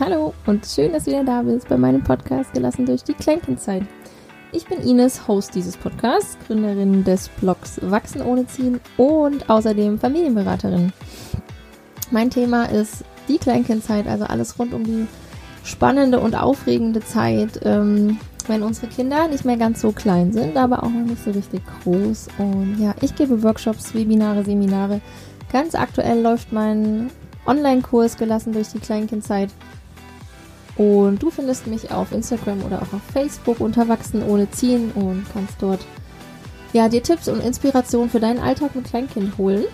Hallo und schön, dass du wieder da bist bei meinem Podcast Gelassen durch die Kleinkindzeit. Ich bin Ines, Host dieses Podcasts, Gründerin des Blogs Wachsen ohne Ziehen und außerdem Familienberaterin. Mein Thema ist die Kleinkindzeit, also alles rund um die spannende und aufregende Zeit, ähm, wenn unsere Kinder nicht mehr ganz so klein sind, aber auch noch nicht so richtig groß. Und ja, ich gebe Workshops, Webinare, Seminare. Ganz aktuell läuft mein Online-Kurs gelassen durch die Kleinkindzeit. Und du findest mich auf Instagram oder auch auf Facebook unter Wachsen ohne Ziehen und kannst dort ja dir Tipps und Inspiration für deinen Alltag mit Kleinkind holen.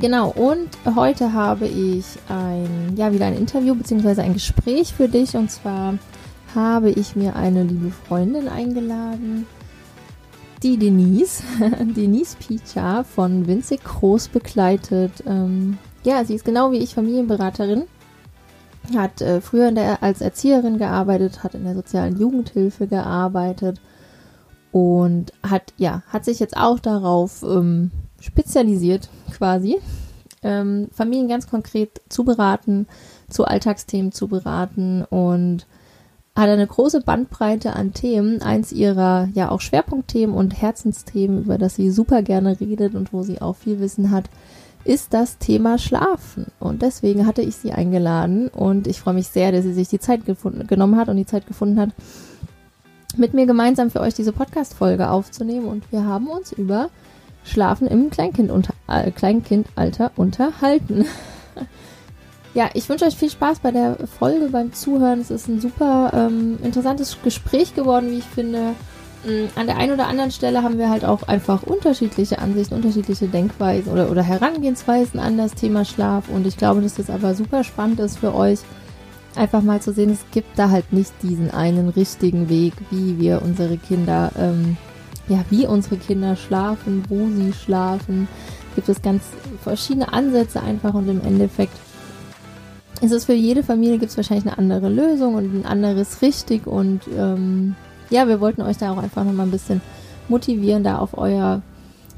Genau, und heute habe ich ein, ja, wieder ein Interview bzw. ein Gespräch für dich. Und zwar habe ich mir eine liebe Freundin eingeladen, die Denise, Denise Picha von Winzig Groß begleitet. Ähm, ja, sie ist genau wie ich Familienberaterin hat äh, früher der, als Erzieherin gearbeitet, hat in der sozialen Jugendhilfe gearbeitet und hat ja hat sich jetzt auch darauf ähm, spezialisiert quasi ähm, Familien ganz konkret zu beraten, zu Alltagsthemen zu beraten und hat eine große Bandbreite an Themen. Eins ihrer ja auch Schwerpunktthemen und Herzensthemen, über das sie super gerne redet und wo sie auch viel Wissen hat, ist das Thema Schlafen. Und deswegen hatte ich sie eingeladen und ich freue mich sehr, dass sie sich die Zeit gefunden, genommen hat und die Zeit gefunden hat, mit mir gemeinsam für euch diese Podcast-Folge aufzunehmen. Und wir haben uns über Schlafen im Kleinkind unter, äh, Kleinkindalter unterhalten. ja, ich wünsche euch viel Spaß bei der Folge, beim Zuhören. Es ist ein super ähm, interessantes Gespräch geworden, wie ich finde. Mm, an der einen oder anderen Stelle haben wir halt auch einfach unterschiedliche Ansichten, unterschiedliche Denkweisen oder, oder Herangehensweisen an das Thema Schlaf. Und ich glaube, dass das aber super spannend ist für euch, einfach mal zu sehen, es gibt da halt nicht diesen einen richtigen Weg, wie wir unsere Kinder, ähm, ja, wie unsere Kinder schlafen, wo sie schlafen. Gibt es ganz verschiedene Ansätze einfach und im Endeffekt ist es für jede Familie gibt es wahrscheinlich eine andere Lösung und ein anderes richtig und ähm, ja, wir wollten euch da auch einfach nochmal ein bisschen motivieren, da auf euer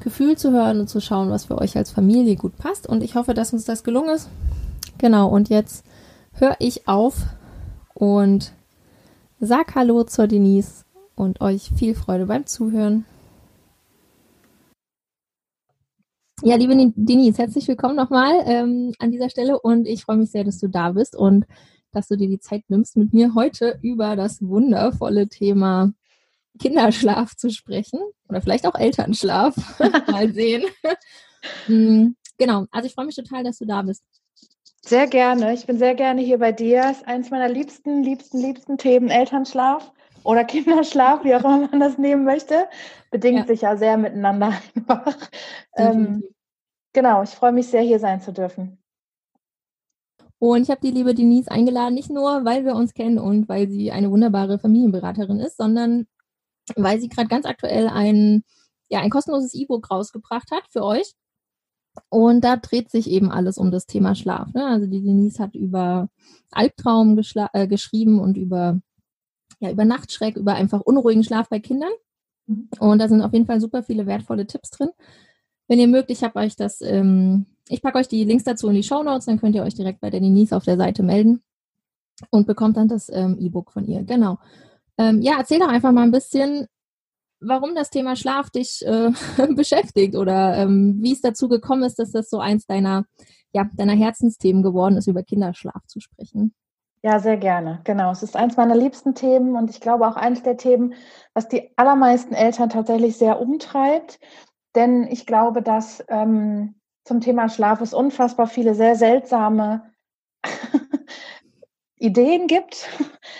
Gefühl zu hören und zu schauen, was für euch als Familie gut passt. Und ich hoffe, dass uns das gelungen ist. Genau, und jetzt höre ich auf und sag Hallo zur Denise und euch viel Freude beim Zuhören. Ja, liebe Denise, herzlich willkommen nochmal ähm, an dieser Stelle und ich freue mich sehr, dass du da bist und dass du dir die Zeit nimmst, mit mir heute über das wundervolle Thema Kinderschlaf zu sprechen oder vielleicht auch Elternschlaf. Mal sehen. Hm, genau, also ich freue mich total, dass du da bist. Sehr gerne. Ich bin sehr gerne hier bei dir. Das ist eines meiner liebsten, liebsten, liebsten Themen Elternschlaf oder Kinderschlaf, wie auch immer man das nehmen möchte. Bedingt ja. sich ja sehr miteinander einfach. Ähm, genau, ich freue mich sehr, hier sein zu dürfen. Und ich habe die liebe Denise eingeladen, nicht nur, weil wir uns kennen und weil sie eine wunderbare Familienberaterin ist, sondern weil sie gerade ganz aktuell ein, ja, ein kostenloses E-Book rausgebracht hat für euch. Und da dreht sich eben alles um das Thema Schlaf. Ne? Also die Denise hat über Albtraum äh, geschrieben und über, ja, über Nachtschreck, über einfach unruhigen Schlaf bei Kindern. Mhm. Und da sind auf jeden Fall super viele wertvolle Tipps drin. Wenn ihr mögt, ich habe euch das ähm, ich packe euch die Links dazu in die Show Notes, dann könnt ihr euch direkt bei der Denise auf der Seite melden und bekommt dann das ähm, E-Book von ihr. Genau. Ähm, ja, erzähl doch einfach mal ein bisschen, warum das Thema Schlaf dich äh, beschäftigt oder ähm, wie es dazu gekommen ist, dass das so eins deiner, ja, deiner Herzensthemen geworden ist, über Kinderschlaf zu sprechen. Ja, sehr gerne. Genau. Es ist eins meiner liebsten Themen und ich glaube auch eines der Themen, was die allermeisten Eltern tatsächlich sehr umtreibt. Denn ich glaube, dass ähm, zum Thema Schlaf es unfassbar viele sehr seltsame Ideen gibt.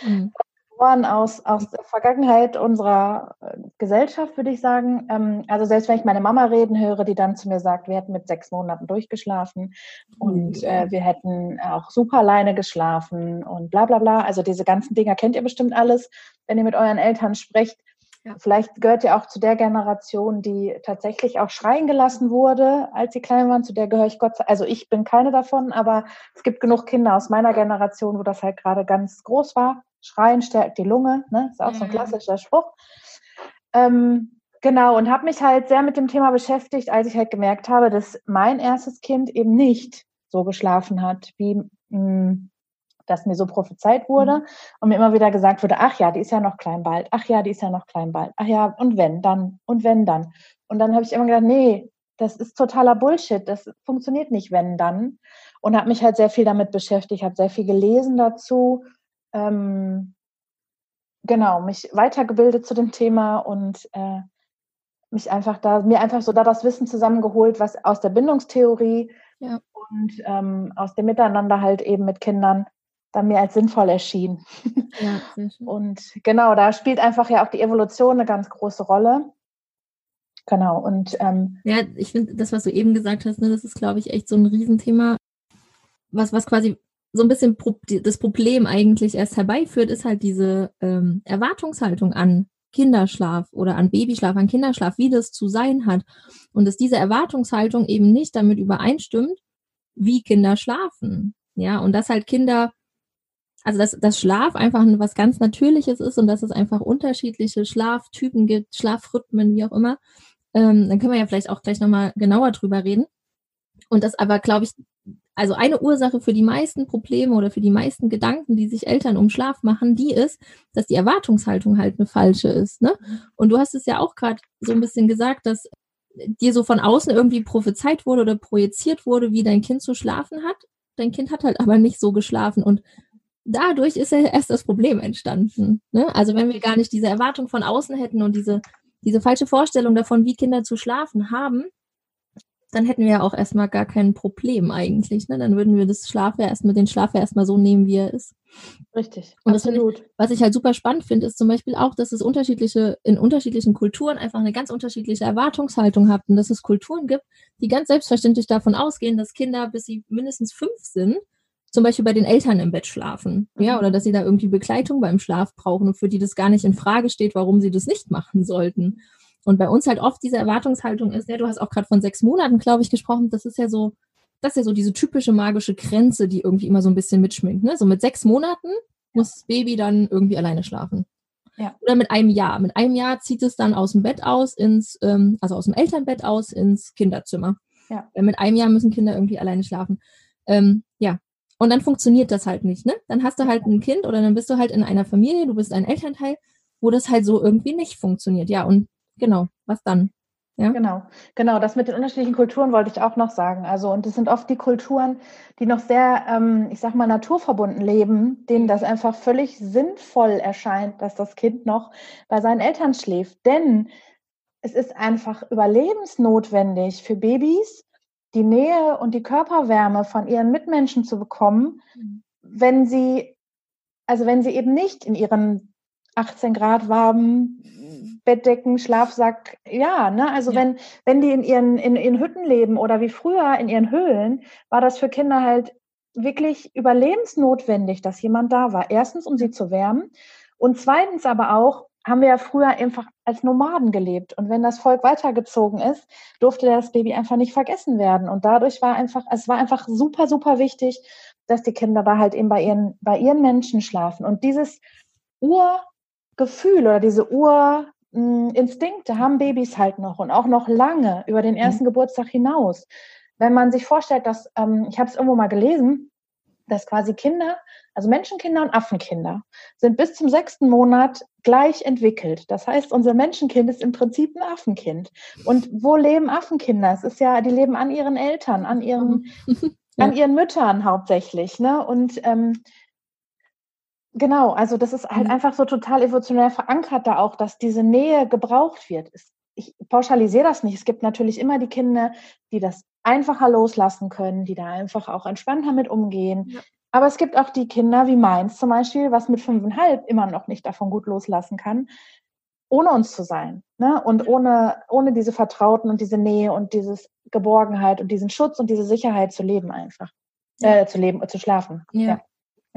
Mhm. Aus, aus der Vergangenheit unserer äh, Gesellschaft, würde ich sagen. Ähm, also selbst wenn ich meine Mama reden höre, die dann zu mir sagt, wir hätten mit sechs Monaten durchgeschlafen und äh, wir hätten auch super alleine geschlafen und bla bla bla. Also diese ganzen Dinger kennt ihr bestimmt alles, wenn ihr mit euren Eltern sprecht. Ja. Vielleicht gehört ihr auch zu der Generation, die tatsächlich auch schreien gelassen wurde, als sie klein waren. Zu der gehöre ich Gott sei Also ich bin keine davon, aber es gibt genug Kinder aus meiner Generation, wo das halt gerade ganz groß war. Schreien stärkt die Lunge, ne? Ist auch mhm. so ein mhm. klassischer Spruch. Ähm, genau, und habe mich halt sehr mit dem Thema beschäftigt, als ich halt gemerkt habe, dass mein erstes Kind eben nicht so geschlafen hat, wie mh, dass mir so prophezeit wurde mhm. und mir immer wieder gesagt wurde, ach ja, die ist ja noch klein bald, ach ja, die ist ja noch klein bald, ach ja, und wenn dann, und wenn dann. Und dann habe ich immer gedacht, nee, das ist totaler Bullshit, das funktioniert nicht, wenn dann. Und habe mich halt sehr viel damit beschäftigt, habe sehr viel gelesen dazu, ähm, genau, mich weitergebildet zu dem Thema und äh, mich einfach da, mir einfach so da das Wissen zusammengeholt, was aus der Bindungstheorie ja. und ähm, aus dem Miteinander halt eben mit Kindern dann mir als sinnvoll erschien. Ja, und genau, da spielt einfach ja auch die Evolution eine ganz große Rolle. Genau, und ähm, ja, ich finde, das, was du eben gesagt hast, ne, das ist, glaube ich, echt so ein Riesenthema, was, was quasi so ein bisschen Pro das Problem eigentlich erst herbeiführt, ist halt diese ähm, Erwartungshaltung an Kinderschlaf oder an Babyschlaf, an Kinderschlaf, wie das zu sein hat. Und dass diese Erwartungshaltung eben nicht damit übereinstimmt, wie Kinder schlafen. Ja, und dass halt Kinder, also dass das Schlaf einfach was ganz Natürliches ist und dass es einfach unterschiedliche Schlaftypen gibt, Schlafrhythmen, wie auch immer. Ähm, dann können wir ja vielleicht auch gleich nochmal genauer drüber reden. Und das aber, glaube ich, also eine Ursache für die meisten Probleme oder für die meisten Gedanken, die sich Eltern um Schlaf machen, die ist, dass die Erwartungshaltung halt eine falsche ist. Ne? Und du hast es ja auch gerade so ein bisschen gesagt, dass dir so von außen irgendwie prophezeit wurde oder projiziert wurde, wie dein Kind zu schlafen hat. Dein Kind hat halt aber nicht so geschlafen und dadurch ist ja erst das Problem entstanden. Ne? Also wenn wir gar nicht diese Erwartung von außen hätten und diese, diese falsche Vorstellung davon, wie Kinder zu schlafen haben, dann hätten wir ja auch erstmal gar kein Problem eigentlich. Ne? Dann würden wir das Schlaf ja erstmal, den Schlaf ja erstmal so nehmen, wie er ist. Richtig. Und absolut. Ich, was ich halt super spannend finde, ist zum Beispiel auch, dass es unterschiedliche, in unterschiedlichen Kulturen einfach eine ganz unterschiedliche Erwartungshaltung habt und dass es Kulturen gibt, die ganz selbstverständlich davon ausgehen, dass Kinder, bis sie mindestens fünf sind, zum Beispiel bei den Eltern im Bett schlafen. Ja, mhm. oder dass sie da irgendwie Begleitung beim Schlaf brauchen und für die das gar nicht in Frage steht, warum sie das nicht machen sollten. Und bei uns halt oft diese Erwartungshaltung ist, ja, du hast auch gerade von sechs Monaten, glaube ich, gesprochen, das ist ja so, das ist ja so diese typische magische Grenze, die irgendwie immer so ein bisschen mitschminkt. Ne? So mit sechs Monaten muss das Baby dann irgendwie alleine schlafen. Ja. Oder mit einem Jahr. Mit einem Jahr zieht es dann aus dem Bett aus ins, ähm, also aus dem Elternbett aus ins Kinderzimmer. Ja. Mit einem Jahr müssen Kinder irgendwie alleine schlafen. Ähm. Und dann funktioniert das halt nicht, ne? Dann hast du halt ein Kind oder dann bist du halt in einer Familie, du bist ein Elternteil, wo das halt so irgendwie nicht funktioniert. Ja, und genau, was dann? Ja? Genau, genau. Das mit den unterschiedlichen Kulturen wollte ich auch noch sagen. Also, und das sind oft die Kulturen, die noch sehr, ähm, ich sag mal, naturverbunden leben, denen das einfach völlig sinnvoll erscheint, dass das Kind noch bei seinen Eltern schläft. Denn es ist einfach überlebensnotwendig für Babys, die Nähe und die Körperwärme von ihren Mitmenschen zu bekommen, mhm. wenn sie, also wenn sie eben nicht in ihren 18 Grad warmen Bettdecken, Schlafsack, ja, ne? Also ja. wenn, wenn die in ihren, in, in Hütten leben oder wie früher in ihren Höhlen, war das für Kinder halt wirklich überlebensnotwendig, dass jemand da war. Erstens, um sie zu wärmen. Und zweitens aber auch, haben wir ja früher einfach als Nomaden gelebt. Und wenn das Volk weitergezogen ist, durfte das Baby einfach nicht vergessen werden. Und dadurch war einfach, es war einfach super, super wichtig, dass die Kinder da halt eben bei ihren, bei ihren Menschen schlafen. Und dieses Urgefühl oder diese Ur, hm, Instinkte haben Babys halt noch und auch noch lange über den ersten mhm. Geburtstag hinaus. Wenn man sich vorstellt, dass, ähm, ich habe es irgendwo mal gelesen, dass quasi Kinder, also Menschenkinder und Affenkinder, sind bis zum sechsten Monat gleich entwickelt. Das heißt, unser Menschenkind ist im Prinzip ein Affenkind. Und wo leben Affenkinder? Es ist ja, die leben an ihren Eltern, an ihren, mhm. an ihren Müttern hauptsächlich. Ne? Und ähm, Genau, also das ist halt mhm. einfach so total evolutionär verankert da auch, dass diese Nähe gebraucht wird. Ich pauschalisiere das nicht. Es gibt natürlich immer die Kinder, die das einfacher loslassen können, die da einfach auch entspannter mit umgehen. Ja. Aber es gibt auch die Kinder wie meins zum Beispiel, was mit fünfeinhalb immer noch nicht davon gut loslassen kann, ohne uns zu sein. Ne? Und ohne, ohne diese Vertrauten und diese Nähe und dieses Geborgenheit und diesen Schutz und diese Sicherheit zu leben einfach. Ja. Äh, zu leben, zu schlafen. Ja. ja.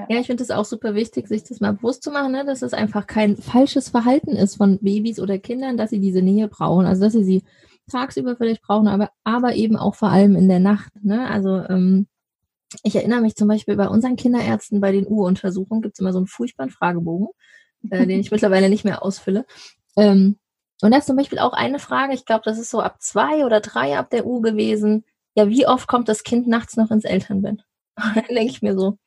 Ja, ich finde es auch super wichtig, sich das mal bewusst zu machen, ne, dass es einfach kein falsches Verhalten ist von Babys oder Kindern, dass sie diese Nähe brauchen. Also dass sie sie tagsüber vielleicht brauchen, aber, aber eben auch vor allem in der Nacht. Ne? Also ähm, ich erinnere mich zum Beispiel bei unseren Kinderärzten bei den Uruntersuchungen gibt es immer so einen furchtbaren Fragebogen, äh, den ich mittlerweile nicht mehr ausfülle. Ähm, und da ist zum Beispiel auch eine Frage, ich glaube, das ist so ab zwei oder drei ab der U gewesen. Ja, wie oft kommt das Kind nachts noch ins Elternbett? dann denke ich mir so,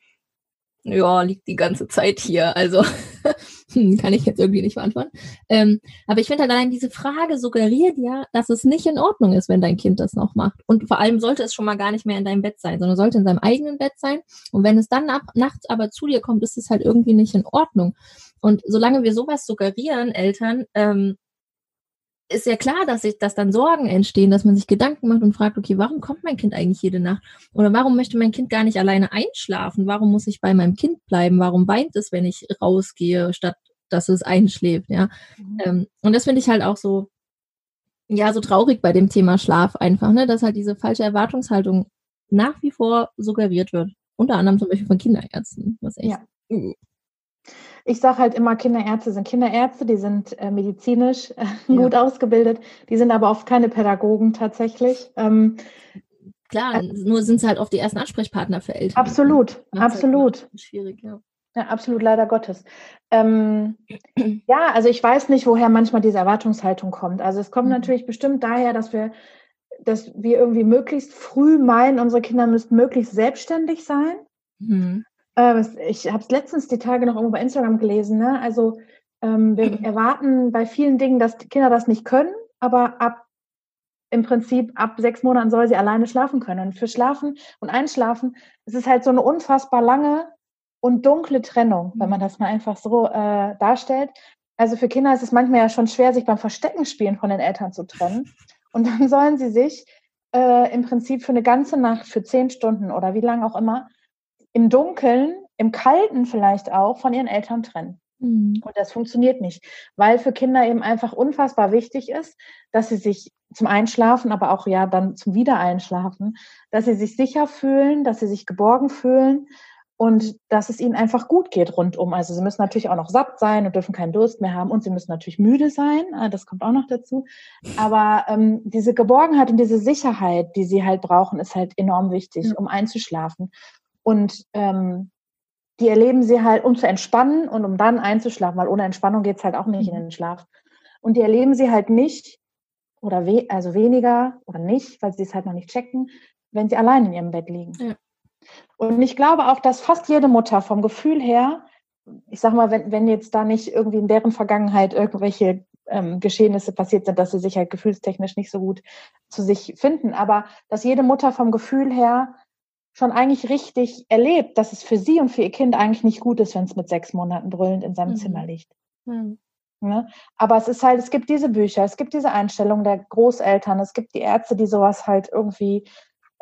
ja, liegt die ganze Zeit hier. Also hm, kann ich jetzt irgendwie nicht beantworten. Ähm, aber ich finde halt allein diese Frage suggeriert ja, dass es nicht in Ordnung ist, wenn dein Kind das noch macht. Und vor allem sollte es schon mal gar nicht mehr in deinem Bett sein, sondern sollte in seinem eigenen Bett sein. Und wenn es dann nach, nachts aber zu dir kommt, ist es halt irgendwie nicht in Ordnung. Und solange wir sowas suggerieren, Eltern, ähm, ist ja klar, dass sich, dass dann Sorgen entstehen, dass man sich Gedanken macht und fragt, okay, warum kommt mein Kind eigentlich jede Nacht? Oder warum möchte mein Kind gar nicht alleine einschlafen? Warum muss ich bei meinem Kind bleiben? Warum weint es, wenn ich rausgehe, statt dass es einschläft? Ja. Mhm. Ähm, und das finde ich halt auch so, ja, so traurig bei dem Thema Schlaf einfach, ne, dass halt diese falsche Erwartungshaltung nach wie vor suggeriert wird. Unter anderem zum Beispiel von Kinderärzten, was echt. Ja. Ich sage halt immer, Kinderärzte sind Kinderärzte, die sind äh, medizinisch äh, ja. gut ausgebildet, die sind aber oft keine Pädagogen tatsächlich. Ähm, Klar, äh, nur sind sie halt oft die ersten Ansprechpartner für Eltern. Absolut, absolut. Halt schwierig, ja. Ja, absolut, leider Gottes. Ähm, ja, also ich weiß nicht, woher manchmal diese Erwartungshaltung kommt. Also es kommt mhm. natürlich bestimmt daher, dass wir, dass wir irgendwie möglichst früh meinen, unsere Kinder müssten möglichst selbstständig sein. Mhm. Äh, ich habe es letztens die Tage noch irgendwo bei Instagram gelesen. Ne? Also ähm, wir mhm. erwarten bei vielen Dingen, dass die Kinder das nicht können, aber ab im Prinzip ab sechs Monaten soll sie alleine schlafen können. Und für Schlafen und Einschlafen ist es halt so eine unfassbar lange und dunkle Trennung, wenn mhm. man das mal einfach so äh, darstellt. Also für Kinder ist es manchmal ja schon schwer, sich beim Verstecken spielen von den Eltern zu trennen. Und dann sollen sie sich äh, im Prinzip für eine ganze Nacht, für zehn Stunden oder wie lange auch immer, im Dunkeln, im Kalten vielleicht auch von ihren Eltern trennen. Mhm. Und das funktioniert nicht, weil für Kinder eben einfach unfassbar wichtig ist, dass sie sich zum Einschlafen, aber auch ja dann zum Wiedereinschlafen, dass sie sich sicher fühlen, dass sie sich geborgen fühlen und dass es ihnen einfach gut geht rundum. Also sie müssen natürlich auch noch satt sein und dürfen keinen Durst mehr haben und sie müssen natürlich müde sein. Ah, das kommt auch noch dazu. Aber ähm, diese Geborgenheit und diese Sicherheit, die sie halt brauchen, ist halt enorm wichtig, ja. um einzuschlafen. Und ähm, die erleben sie halt, um zu entspannen und um dann einzuschlafen, weil ohne Entspannung geht es halt auch nicht in mhm. den Schlaf. Und die erleben sie halt nicht oder we also weniger oder nicht, weil sie es halt noch nicht checken, wenn sie allein in ihrem Bett liegen. Ja. Und ich glaube auch, dass fast jede Mutter vom Gefühl her, ich sag mal, wenn, wenn jetzt da nicht irgendwie in deren Vergangenheit irgendwelche ähm, Geschehnisse passiert sind, dass sie sich halt gefühlstechnisch nicht so gut zu sich finden, aber dass jede Mutter vom Gefühl her schon eigentlich richtig erlebt, dass es für sie und für ihr Kind eigentlich nicht gut ist, wenn es mit sechs Monaten brüllend in seinem mhm. Zimmer liegt. Mhm. Ja? Ne? Aber es ist halt, es gibt diese Bücher, es gibt diese Einstellung der Großeltern, es gibt die Ärzte, die sowas halt irgendwie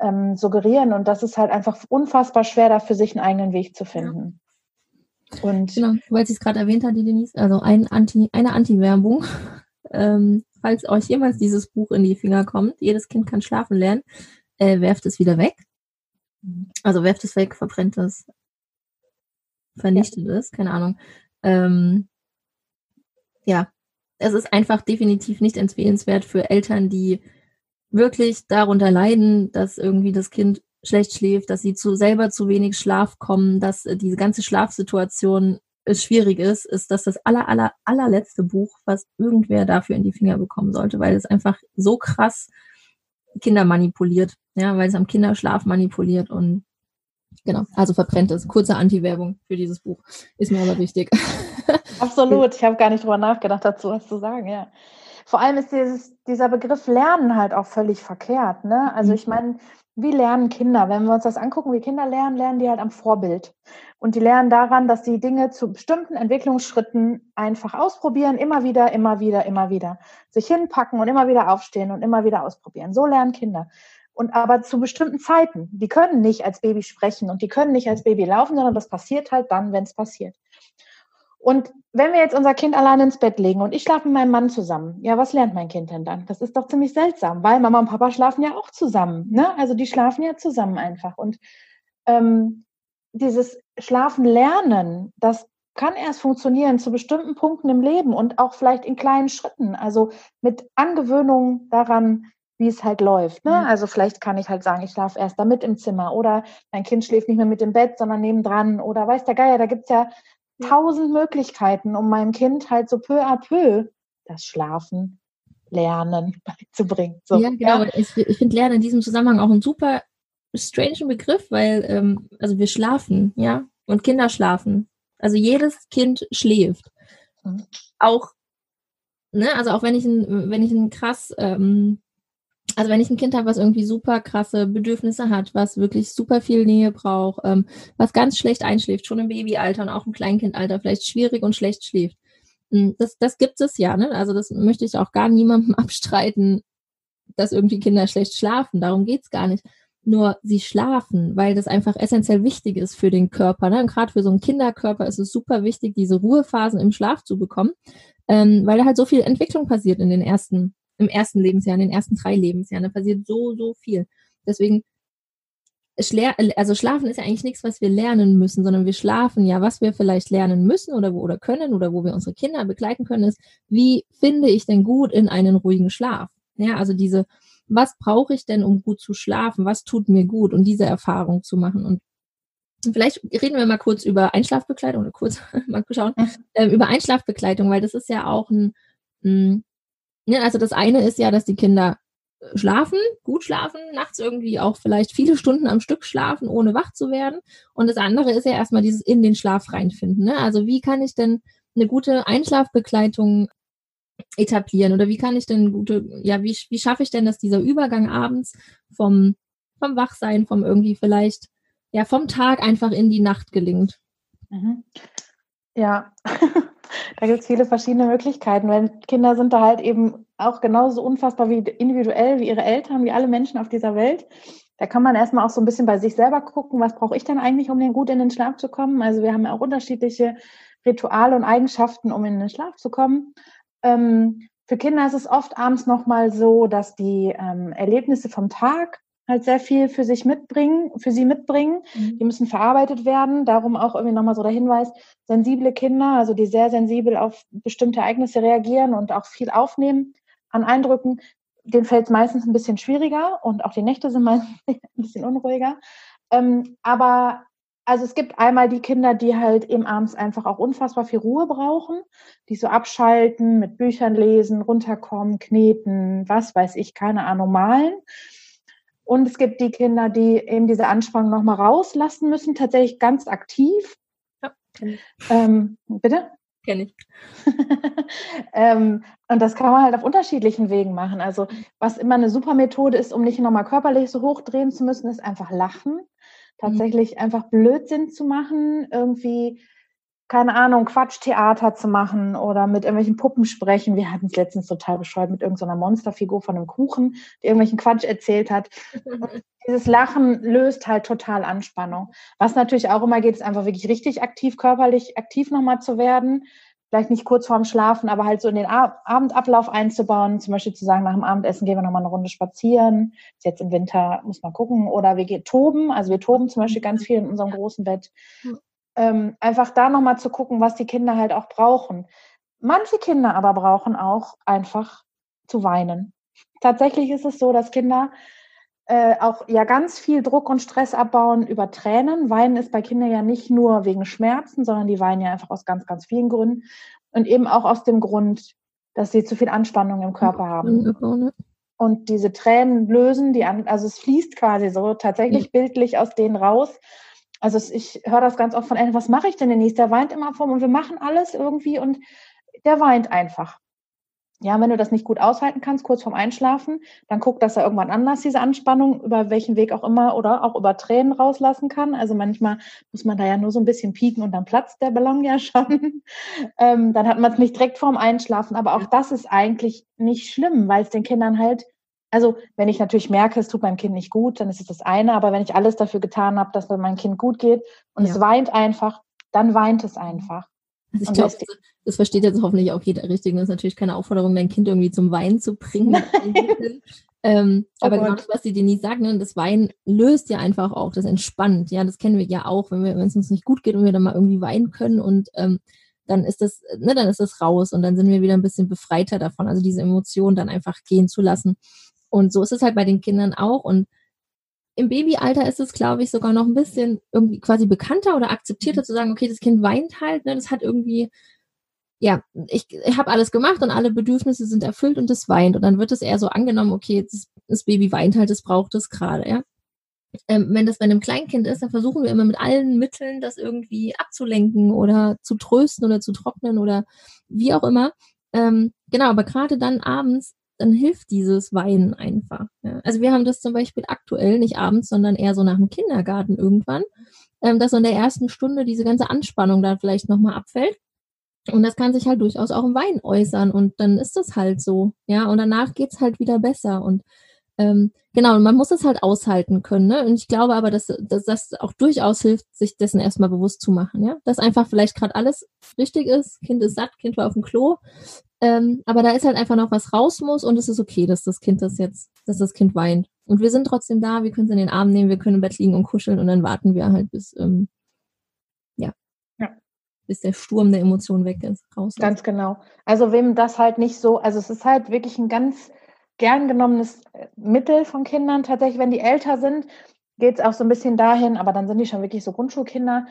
ähm, suggerieren und das ist halt einfach unfassbar schwer, da für sich einen eigenen Weg zu finden. Ja. Und genau, weil sie es gerade erwähnt hat, die Denise, also ein Anti, eine Anti-Werbung. Ähm, falls euch jemals dieses Buch in die Finger kommt, jedes Kind kann schlafen lernen, äh, werft es wieder weg. Also werft es weg, verbrennt es, vernichtet ja. es, keine Ahnung. Ähm, ja, es ist einfach definitiv nicht empfehlenswert für Eltern, die wirklich darunter leiden, dass irgendwie das Kind schlecht schläft, dass sie zu selber zu wenig Schlaf kommen, dass äh, diese ganze Schlafsituation schwierig ist, ist das das aller, aller, allerletzte Buch, was irgendwer dafür in die Finger bekommen sollte, weil es einfach so krass Kinder manipuliert, ja, weil es am Kinderschlaf manipuliert und genau, also verbrennt es. Kurze Anti-Werbung für dieses Buch. Ist mir aber wichtig. Absolut, ich habe gar nicht drüber nachgedacht, dazu was zu sagen, ja. Vor allem ist dieses, dieser Begriff Lernen halt auch völlig verkehrt. Ne? Also ich mhm. meine, wie lernen Kinder? Wenn wir uns das angucken, wie Kinder lernen, lernen die halt am Vorbild. Und die lernen daran, dass sie Dinge zu bestimmten Entwicklungsschritten einfach ausprobieren, immer wieder, immer wieder, immer wieder. Sich hinpacken und immer wieder aufstehen und immer wieder ausprobieren. So lernen Kinder. Und aber zu bestimmten Zeiten. Die können nicht als Baby sprechen und die können nicht als Baby laufen, sondern das passiert halt dann, wenn es passiert. Und wenn wir jetzt unser Kind allein ins Bett legen und ich schlafe mit meinem Mann zusammen, ja, was lernt mein Kind denn dann? Das ist doch ziemlich seltsam, weil Mama und Papa schlafen ja auch zusammen. Ne? Also die schlafen ja zusammen einfach. Und ähm, dieses Schlafen lernen, das kann erst funktionieren zu bestimmten Punkten im Leben und auch vielleicht in kleinen Schritten, also mit Angewöhnung daran, wie es halt läuft. Ne? Also vielleicht kann ich halt sagen, ich schlafe erst da mit im Zimmer oder mein Kind schläft nicht mehr mit im Bett, sondern nebendran oder weiß der Geier, da gibt's ja tausend Möglichkeiten, um meinem Kind halt so peu à peu das Schlafen, Lernen beizubringen. So, ja, genau. Ja. Ich, ich finde Lernen in diesem Zusammenhang auch ein super strange Begriff, weil ähm, also wir schlafen, ja. Und Kinder schlafen. Also jedes Kind schläft. Mhm. Auch, ne, also auch wenn ich ein, wenn ich ein krass, ähm, also wenn ich ein Kind habe, was irgendwie super krasse Bedürfnisse hat, was wirklich super viel Nähe braucht, ähm, was ganz schlecht einschläft, schon im Babyalter und auch im Kleinkindalter vielleicht schwierig und schlecht schläft. Hm, das, das gibt es ja, ne? Also das möchte ich auch gar niemandem abstreiten, dass irgendwie Kinder schlecht schlafen. Darum geht's gar nicht. Nur sie schlafen, weil das einfach essentiell wichtig ist für den Körper. Ne? Und gerade für so einen Kinderkörper ist es super wichtig, diese Ruhephasen im Schlaf zu bekommen, ähm, weil da halt so viel Entwicklung passiert in den ersten, im ersten Lebensjahr, in den ersten drei Lebensjahren. Da passiert so, so viel. Deswegen, also Schlafen ist ja eigentlich nichts, was wir lernen müssen, sondern wir schlafen ja, was wir vielleicht lernen müssen oder wo oder können oder wo wir unsere Kinder begleiten können, ist, wie finde ich denn gut in einen ruhigen Schlaf? Ja, also diese, was brauche ich denn, um gut zu schlafen? Was tut mir gut? Und diese Erfahrung zu machen. Und vielleicht reden wir mal kurz über Einschlafbekleidung oder kurz mal schauen, äh, über Einschlafbekleidung, weil das ist ja auch ein, ein ja, also das eine ist ja, dass die Kinder schlafen, gut schlafen, nachts irgendwie auch vielleicht viele Stunden am Stück schlafen, ohne wach zu werden. Und das andere ist ja erstmal dieses in den Schlaf reinfinden. Ne? Also wie kann ich denn eine gute Einschlafbegleitung etablieren? Oder wie kann ich denn gute, ja, wie, wie schaffe ich denn, dass dieser Übergang abends vom, vom Wachsein, vom irgendwie vielleicht, ja, vom Tag einfach in die Nacht gelingt? Mhm. Ja, da gibt es viele verschiedene Möglichkeiten, weil Kinder sind da halt eben auch genauso unfassbar wie individuell wie ihre Eltern, wie alle Menschen auf dieser Welt. Da kann man erstmal auch so ein bisschen bei sich selber gucken, was brauche ich denn eigentlich, um den gut in den Schlaf zu kommen. Also wir haben ja auch unterschiedliche Rituale und Eigenschaften, um in den Schlaf zu kommen. Ähm, für Kinder ist es oft abends nochmal so, dass die ähm, Erlebnisse vom Tag halt sehr viel für sich mitbringen, für sie mitbringen. Mhm. Die müssen verarbeitet werden. Darum auch irgendwie nochmal so der Hinweis, sensible Kinder, also die sehr sensibel auf bestimmte Ereignisse reagieren und auch viel aufnehmen an Eindrücken, denen fällt es meistens ein bisschen schwieriger und auch die Nächte sind meistens ein bisschen unruhiger. Ähm, aber also es gibt einmal die Kinder, die halt eben abends einfach auch unfassbar viel Ruhe brauchen, die so abschalten, mit Büchern lesen, runterkommen, kneten, was weiß ich, keine Ahnung, malen. Und es gibt die Kinder, die eben diese Anspannung nochmal rauslassen müssen, tatsächlich ganz aktiv. Ja, ähm, bitte? Kenne ich. ähm, und das kann man halt auf unterschiedlichen Wegen machen. Also was immer eine super Methode ist, um nicht nochmal körperlich so hochdrehen zu müssen, ist einfach lachen. Mhm. tatsächlich mhm. einfach Blödsinn zu machen, irgendwie, keine Ahnung, Quatschtheater zu machen oder mit irgendwelchen Puppen sprechen. Wir hatten es letztens total bescheuert mit irgendeiner Monsterfigur von einem Kuchen, die irgendwelchen Quatsch erzählt hat. Und dieses Lachen löst halt total Anspannung. Was natürlich auch immer geht, ist einfach wirklich richtig aktiv, körperlich aktiv nochmal zu werden vielleicht nicht kurz vorm Schlafen, aber halt so in den Abendablauf einzubauen, zum Beispiel zu sagen, nach dem Abendessen gehen wir nochmal eine Runde spazieren. Ist jetzt im Winter, muss man gucken. Oder wir gehen toben, also wir toben zum Beispiel ganz viel in unserem großen Bett. Ähm, einfach da nochmal zu gucken, was die Kinder halt auch brauchen. Manche Kinder aber brauchen auch einfach zu weinen. Tatsächlich ist es so, dass Kinder äh, auch ja ganz viel Druck und Stress abbauen über Tränen. Weinen ist bei Kindern ja nicht nur wegen Schmerzen, sondern die weinen ja einfach aus ganz, ganz vielen Gründen. Und eben auch aus dem Grund, dass sie zu viel Anspannung im Körper haben. Und diese Tränen lösen die an, also es fließt quasi so tatsächlich bildlich aus denen raus. Also ich höre das ganz oft von Eltern, was mache ich denn denn Der weint immer vor und wir machen alles irgendwie und der weint einfach. Ja, wenn du das nicht gut aushalten kannst, kurz vorm Einschlafen, dann guck, dass er irgendwann anders diese Anspannung über welchen Weg auch immer oder auch über Tränen rauslassen kann. Also manchmal muss man da ja nur so ein bisschen pieken und dann platzt der Ballon ja schon. ähm, dann hat man es nicht direkt vorm Einschlafen. Aber auch das ist eigentlich nicht schlimm, weil es den Kindern halt, also wenn ich natürlich merke, es tut meinem Kind nicht gut, dann ist es das eine. Aber wenn ich alles dafür getan habe, dass es meinem Kind gut geht und ja. es weint einfach, dann weint es einfach. Also ich glaube, das, das, versteht jetzt hoffentlich auch jeder richtig. Das ist natürlich keine Aufforderung, dein Kind irgendwie zum Weinen zu bringen. ähm, oh aber genau das, was die Denise sagt, ne, das Weinen löst ja einfach auch, das entspannt. Ja, das kennen wir ja auch, wenn, wenn es uns nicht gut geht und wir dann mal irgendwie weinen können und ähm, dann ist das, ne, dann ist das raus und dann sind wir wieder ein bisschen befreiter davon. Also diese Emotionen dann einfach gehen zu lassen. Und so ist es halt bei den Kindern auch. Und im Babyalter ist es, glaube ich, sogar noch ein bisschen irgendwie quasi bekannter oder akzeptierter mhm. zu sagen, okay, das Kind weint halt, ne, das hat irgendwie, ja, ich, ich habe alles gemacht und alle Bedürfnisse sind erfüllt und es weint. Und dann wird es eher so angenommen, okay, das, das Baby weint halt, das braucht es gerade, ja. ähm, wenn das bei einem Kleinkind ist, dann versuchen wir immer mit allen Mitteln, das irgendwie abzulenken oder zu trösten oder zu trocknen oder wie auch immer. Ähm, genau, aber gerade dann abends, dann hilft dieses Weinen einfach. Ja. Also wir haben das zum Beispiel aktuell nicht abends, sondern eher so nach dem Kindergarten irgendwann, ähm, dass so in der ersten Stunde diese ganze Anspannung da vielleicht nochmal abfällt. Und das kann sich halt durchaus auch im Wein äußern und dann ist das halt so, ja. Und danach geht's halt wieder besser und ähm, genau, man muss es halt aushalten können. Ne? Und ich glaube aber, dass, dass das auch durchaus hilft, sich dessen erstmal bewusst zu machen. Ja? Dass einfach vielleicht gerade alles richtig ist. Kind ist satt, Kind war auf dem Klo. Ähm, aber da ist halt einfach noch was raus muss und es ist okay, dass das Kind das jetzt, dass das Kind weint. Und wir sind trotzdem da, wir können es in den Arm nehmen, wir können im Bett liegen und kuscheln und dann warten wir halt bis, ähm, ja, ja, bis der Sturm der Emotionen weg ist, raus. Ist. Ganz genau. Also wem das halt nicht so, also es ist halt wirklich ein ganz gern genommenes äh, Mittel von Kindern. Tatsächlich, wenn die älter sind, geht es auch so ein bisschen dahin, aber dann sind die schon wirklich so Grundschulkinder.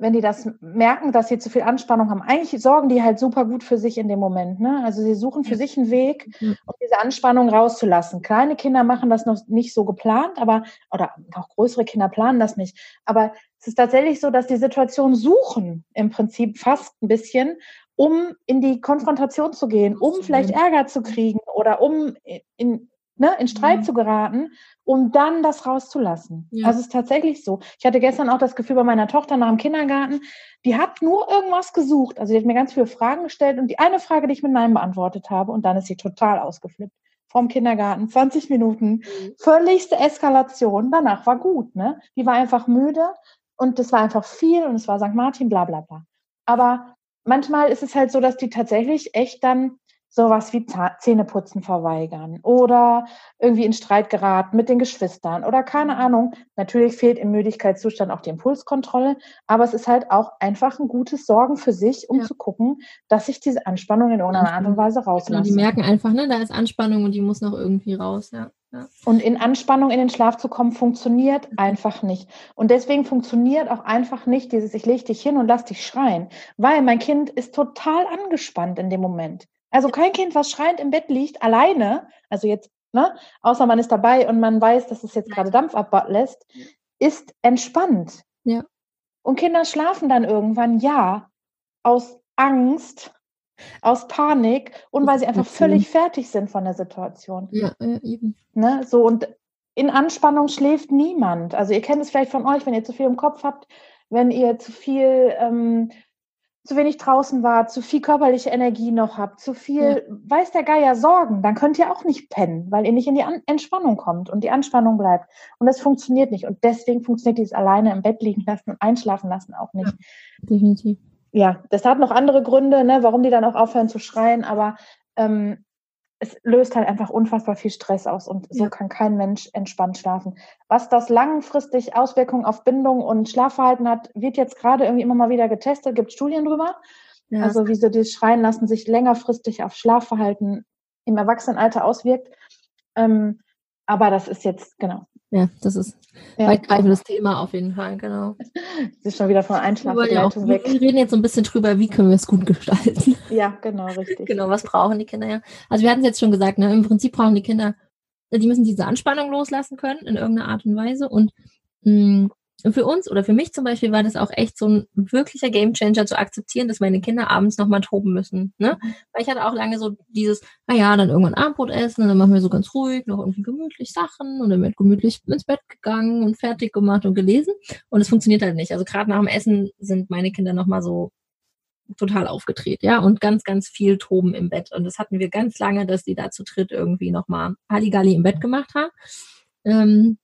Wenn die das merken, dass sie zu viel Anspannung haben, eigentlich sorgen die halt super gut für sich in dem Moment. Ne? Also sie suchen für sich einen Weg, um diese Anspannung rauszulassen. Kleine Kinder machen das noch nicht so geplant, aber oder auch größere Kinder planen das nicht. Aber es ist tatsächlich so, dass die Situation suchen im Prinzip fast ein bisschen um in die Konfrontation zu gehen, um vielleicht Ärger zu kriegen oder um in, ne, in Streit mhm. zu geraten, um dann das rauszulassen. Ja. Also es ist tatsächlich so. Ich hatte gestern auch das Gefühl bei meiner Tochter nach dem Kindergarten, die hat nur irgendwas gesucht. Also die hat mir ganz viele Fragen gestellt und die eine Frage, die ich mit Nein beantwortet habe und dann ist sie total ausgeflippt. Vom Kindergarten, 20 Minuten, mhm. völligste Eskalation. Danach war gut, ne? Die war einfach müde und das war einfach viel und es war St. Martin, bla bla bla. Aber manchmal ist es halt so, dass die tatsächlich echt dann sowas wie Zähneputzen verweigern oder irgendwie in Streit geraten mit den Geschwistern oder keine mhm. Ahnung. Natürlich fehlt im Müdigkeitszustand auch die Impulskontrolle, aber es ist halt auch einfach ein gutes Sorgen für sich, um ja. zu gucken, dass sich diese Anspannung in irgendeiner Art und Weise rauslassen. Genau, die merken einfach, ne, da ist Anspannung und die muss noch irgendwie raus, ja. Und in Anspannung in den Schlaf zu kommen, funktioniert einfach nicht. Und deswegen funktioniert auch einfach nicht dieses, ich lege dich hin und lass dich schreien, weil mein Kind ist total angespannt in dem Moment. Also kein Kind, was schreiend im Bett liegt, alleine, also jetzt, ne, außer man ist dabei und man weiß, dass es jetzt gerade Dampf ablässt, ist entspannt. Ja. Und Kinder schlafen dann irgendwann, ja, aus Angst, aus Panik und weil sie einfach völlig fertig sind von der Situation. Ja, eben. Ne? So und in Anspannung schläft niemand. Also ihr kennt es vielleicht von euch, wenn ihr zu viel im Kopf habt, wenn ihr zu viel, ähm, zu wenig draußen wart, zu viel körperliche Energie noch habt, zu viel, ja. weiß der Geier, Sorgen, dann könnt ihr auch nicht pennen, weil ihr nicht in die An Entspannung kommt und die Anspannung bleibt. Und das funktioniert nicht. Und deswegen funktioniert dieses alleine im Bett liegen lassen und einschlafen lassen auch nicht. Ja, definitiv ja, das hat noch andere Gründe, ne, warum die dann auch aufhören zu schreien, aber ähm, es löst halt einfach unfassbar viel Stress aus und so ja. kann kein Mensch entspannt schlafen. Was das langfristig Auswirkungen auf Bindung und Schlafverhalten hat, wird jetzt gerade irgendwie immer mal wieder getestet, gibt Studien drüber. Ja. Also wie so das Schreien lassen sich längerfristig auf Schlafverhalten im Erwachsenenalter auswirkt. Ähm, aber das ist jetzt, genau, ja, das ist ja. weitgreifendes Thema auf jeden Fall, genau. Das ist schon wieder von Einschlafbegleitung ja weg. Wir reden jetzt so ein bisschen drüber, wie können wir es gut gestalten. Ja, genau, richtig. Genau, was brauchen die Kinder ja? Also wir hatten es jetzt schon gesagt, ne, im Prinzip brauchen die Kinder, die müssen diese Anspannung loslassen können in irgendeiner Art und Weise und mh, mm, für uns oder für mich zum Beispiel war das auch echt so ein wirklicher Gamechanger zu akzeptieren, dass meine Kinder abends nochmal toben müssen. Ne? Weil ich hatte auch lange so dieses, naja, dann irgendwann Abendbrot essen und dann machen wir so ganz ruhig noch irgendwie gemütlich Sachen und dann wird gemütlich ins Bett gegangen und fertig gemacht und gelesen. Und es funktioniert halt nicht. Also gerade nach dem Essen sind meine Kinder nochmal so total aufgedreht, ja, und ganz, ganz viel Toben im Bett. Und das hatten wir ganz lange, dass die da zu dritt irgendwie nochmal Halligalli im Bett gemacht haben. Ähm,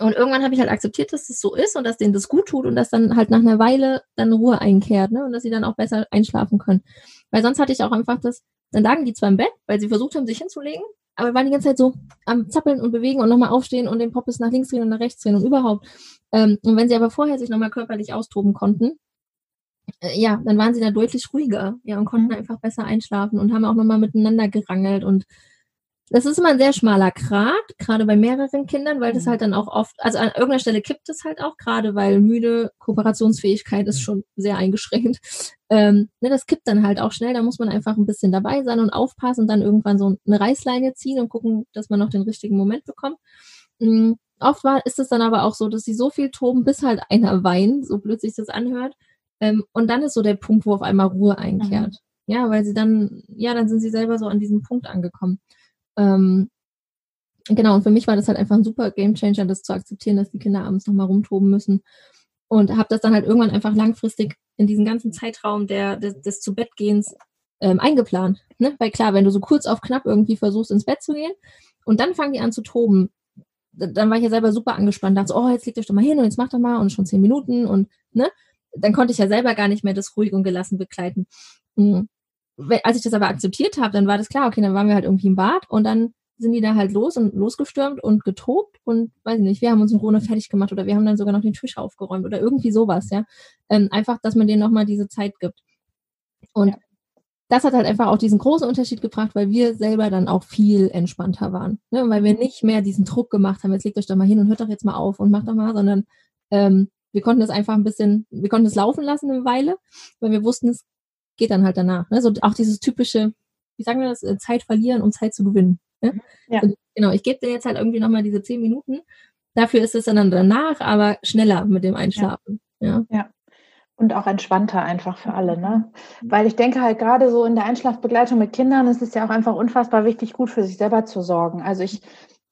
und irgendwann habe ich halt akzeptiert, dass das so ist und dass denen das gut tut und dass dann halt nach einer Weile dann Ruhe einkehrt, ne? Und dass sie dann auch besser einschlafen können. Weil sonst hatte ich auch einfach das, dann lagen die zwar im Bett, weil sie versucht haben, sich hinzulegen, aber waren die ganze Zeit so am Zappeln und bewegen und nochmal aufstehen und den Poppes nach links drehen und nach rechts drehen und überhaupt. Ähm, und wenn sie aber vorher sich nochmal körperlich austoben konnten, äh, ja, dann waren sie da deutlich ruhiger, ja, und konnten mhm. einfach besser einschlafen und haben auch nochmal miteinander gerangelt und das ist immer ein sehr schmaler Grat, gerade bei mehreren Kindern, weil das mhm. halt dann auch oft, also an irgendeiner Stelle kippt es halt auch, gerade weil müde Kooperationsfähigkeit ist schon sehr eingeschränkt. Ähm, ne, das kippt dann halt auch schnell, da muss man einfach ein bisschen dabei sein und aufpassen und dann irgendwann so eine Reißleine ziehen und gucken, dass man noch den richtigen Moment bekommt. Mhm. Oft war, ist es dann aber auch so, dass sie so viel toben, bis halt einer weint, so blöd sich das anhört. Ähm, und dann ist so der Punkt, wo auf einmal Ruhe einkehrt. Mhm. Ja, weil sie dann, ja, dann sind sie selber so an diesem Punkt angekommen. Ähm, genau, und für mich war das halt einfach ein super Gamechanger, das zu akzeptieren, dass die Kinder abends nochmal rumtoben müssen. Und habe das dann halt irgendwann einfach langfristig in diesen ganzen Zeitraum der, des, des zu Bettgehens ähm, eingeplant. Ne? Weil klar, wenn du so kurz auf knapp irgendwie versuchst, ins Bett zu gehen und dann fangen die an zu toben, dann war ich ja selber super angespannt, dachte so, oh, jetzt legt euch doch mal hin und jetzt macht doch mal und schon zehn Minuten und ne, dann konnte ich ja selber gar nicht mehr das ruhig und gelassen begleiten. Mhm. Als ich das aber akzeptiert habe, dann war das klar, okay, dann waren wir halt irgendwie im Bad und dann sind die da halt los und losgestürmt und getobt und weiß nicht, wir haben uns in Ruhe fertig gemacht oder wir haben dann sogar noch den Tisch aufgeräumt oder irgendwie sowas, ja. Ähm, einfach, dass man denen nochmal diese Zeit gibt. Und ja. das hat halt einfach auch diesen großen Unterschied gebracht, weil wir selber dann auch viel entspannter waren. Ne? Weil wir nicht mehr diesen Druck gemacht haben, jetzt legt euch doch mal hin und hört doch jetzt mal auf und macht doch mal, sondern ähm, wir konnten das einfach ein bisschen, wir konnten es laufen lassen eine Weile, weil wir wussten, es geht dann halt danach. Ne? So auch dieses typische, wie sagen wir das, äh, Zeit verlieren, um Zeit zu gewinnen. Ne? Ja. Und genau, ich gebe dir jetzt halt irgendwie nochmal diese zehn Minuten. Dafür ist es dann danach, aber schneller mit dem Einschlafen. Ja. ja. Und auch entspannter einfach für alle, ne? Weil ich denke halt gerade so in der Einschlafbegleitung mit Kindern ist es ja auch einfach unfassbar wichtig, gut für sich selber zu sorgen. Also ich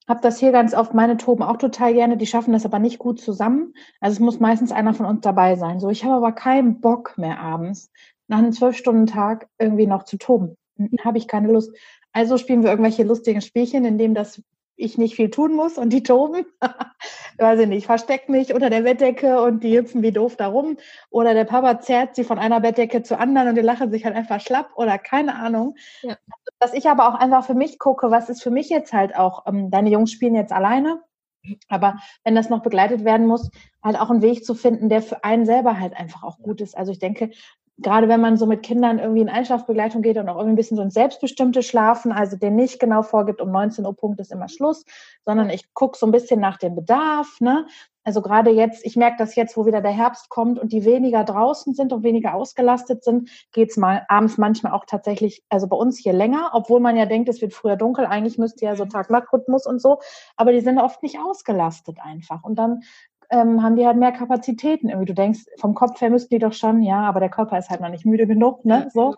habe das hier ganz oft, meine Toben auch total gerne, die schaffen das aber nicht gut zusammen. Also es muss meistens einer von uns dabei sein. So, ich habe aber keinen Bock mehr abends, nach einem Zwölf-Stunden-Tag irgendwie noch zu toben. Habe ich keine Lust. Also spielen wir irgendwelche lustigen Spielchen, in denen das ich nicht viel tun muss und die toben. Weiß ich nicht, versteckt mich unter der Bettdecke und die hüpfen wie doof da rum. Oder der Papa zerrt sie von einer Bettdecke zur anderen und die lachen sich halt einfach schlapp oder keine Ahnung. Ja. Dass ich aber auch einfach für mich gucke, was ist für mich jetzt halt auch, ähm, deine Jungs spielen jetzt alleine. Aber wenn das noch begleitet werden muss, halt auch einen Weg zu finden, der für einen selber halt einfach auch gut ist. Also ich denke, gerade wenn man so mit Kindern irgendwie in Einschlafbegleitung geht und auch irgendwie ein bisschen so ein selbstbestimmtes Schlafen, also der nicht genau vorgibt, um 19 Uhr Punkt ist immer Schluss, sondern ich gucke so ein bisschen nach dem Bedarf. Ne? Also gerade jetzt, ich merke das jetzt, wo wieder der Herbst kommt und die weniger draußen sind und weniger ausgelastet sind, geht's mal abends manchmal auch tatsächlich, also bei uns hier länger, obwohl man ja denkt, es wird früher dunkel, eigentlich müsste ja so. Tag-Nacht-Rhythmus und so, aber die sind oft nicht ausgelastet einfach. Und dann ähm, haben die halt mehr Kapazitäten. Irgendwie du denkst, vom Kopf her müssten die doch schon, ja, aber der Körper ist halt noch nicht müde genug, ne? So.